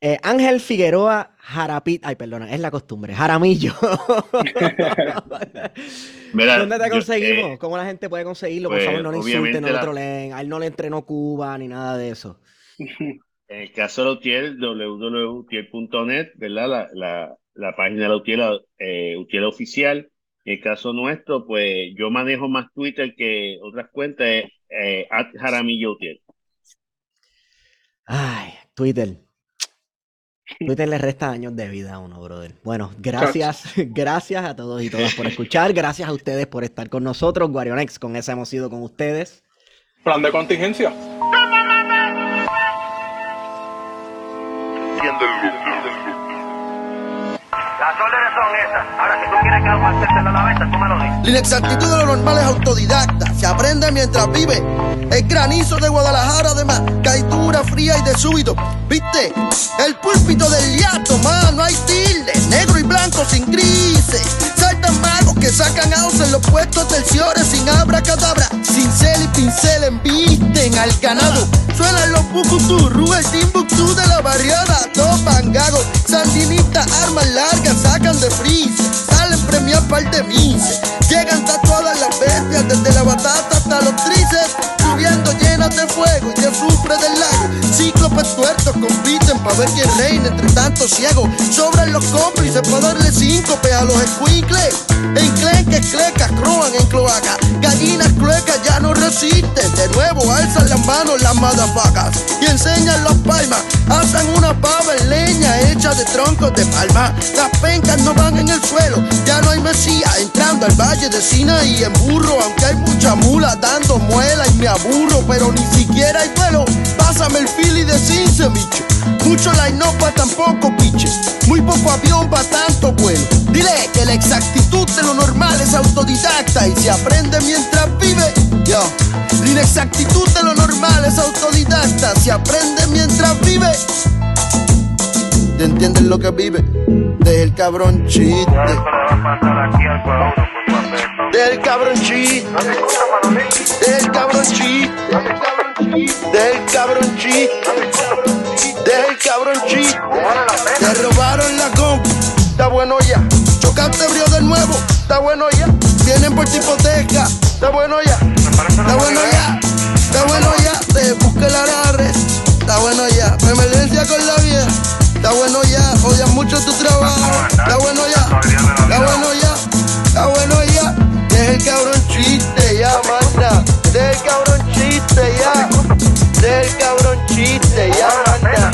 Eh, Ángel Figueroa Jarapit, ay, perdona, es la costumbre, Jaramillo. Mira, ¿Dónde te yo, conseguimos? eh, ¿Cómo la gente puede conseguirlo? Por pues, favor, no le obviamente insulten, no le la- troleen. A él no le entrenó Cuba ni nada de eso. En el caso de la UTIEL, www.utiel.net, ¿verdad? La, la, la página de la UTIEL, eh, UTIEL oficial. En el caso nuestro, pues yo manejo más Twitter que otras cuentas, at Jaramillo UTIEL. Ay, Twitter. Twitter le resta años de vida a uno, brother. Bueno, gracias, gracias a todos y todas por escuchar. Gracias a ustedes por estar con nosotros. Guarionex, con esa hemos ido con ustedes. Plan de contingencia. Las órdenes son esas. Ahora, si tú quieres que aguantártela a la venta, tú me lo dices. La inexactitud de lo normal es autodidacta, se aprende mientras vive. El granizo de Guadalajara, además, caidura fría y de súbito. ¿Viste? El púlpito del liato, mano, hay tilde, negro y blanco sin grises. Que sacan aus en los puestos terciores sin abracadabra. Cincel y pincel embisten al ganado. Suenan los bucuturru, el timbuktu de la barriada. Topan gagos, sandinistas, armas largas, sacan de freeze. Salen premiados par de mises. Llegan tatuadas las bestias, desde la batata hasta los tríceps. Subiendo llenas de fuego y de azufre del lago. Cíclopes tuertos compiten para ver quién reina entre tantos ciegos. Sobran los cómplices para darle síncope a los escuincles. Enclenques, clecas, croan en cloaca. Gallinas cluecas ya no resisten. De nuevo alzan las manos las madafacas y enseñan las palmas. Hacen una pava en leña hecha de troncos de palma. Las pencas no van en el suelo. Ya no hay mesía entrando al valle de Sinaí en burro. Aunque hay mucha mula dando muela y me aburro. Pero ni siquiera hay vuelo. Pásame el fili de Cince, micho. Mucho line pa' tampoco, piche. Muy poco avión pa' tanto vuelo. Dile que la exactitud de lo normal es autodidacta y se aprende mientras vive. Yo, la inexactitud de lo normal es autodidacta, se aprende mientras vive. ¿Te entiendes lo que vive? Deja el cabrón chiste. Esto le va a pasar aquí al pueblo por tu apesto. Deja el cabrón chiste. ¿No te la robaron la compu, está bueno ya. Chocaste brío de nuevo, está bueno ya. Vienen por tu hipoteca, está bueno ya. Me Está bueno ya, está bueno ya. Te busque el agarre, está bueno ya. Emergencia con la vieja, está bueno ya. Odias mucho tu trabajo, está bueno ya. Está bueno ya, está bueno ya. Deja el cabrón chiste ya, manda. Deja el cabrón chiste ya. Deja el cabrón chiste ya, la manda.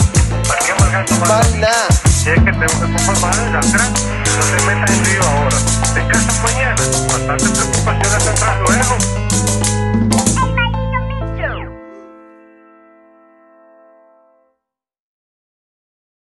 ¿Para qué marcar tu? Manda. Si es que te ocupas más de atrás, no te metas en lío ahora. Te casas mañana, bastante preocupaciones tendrás luego.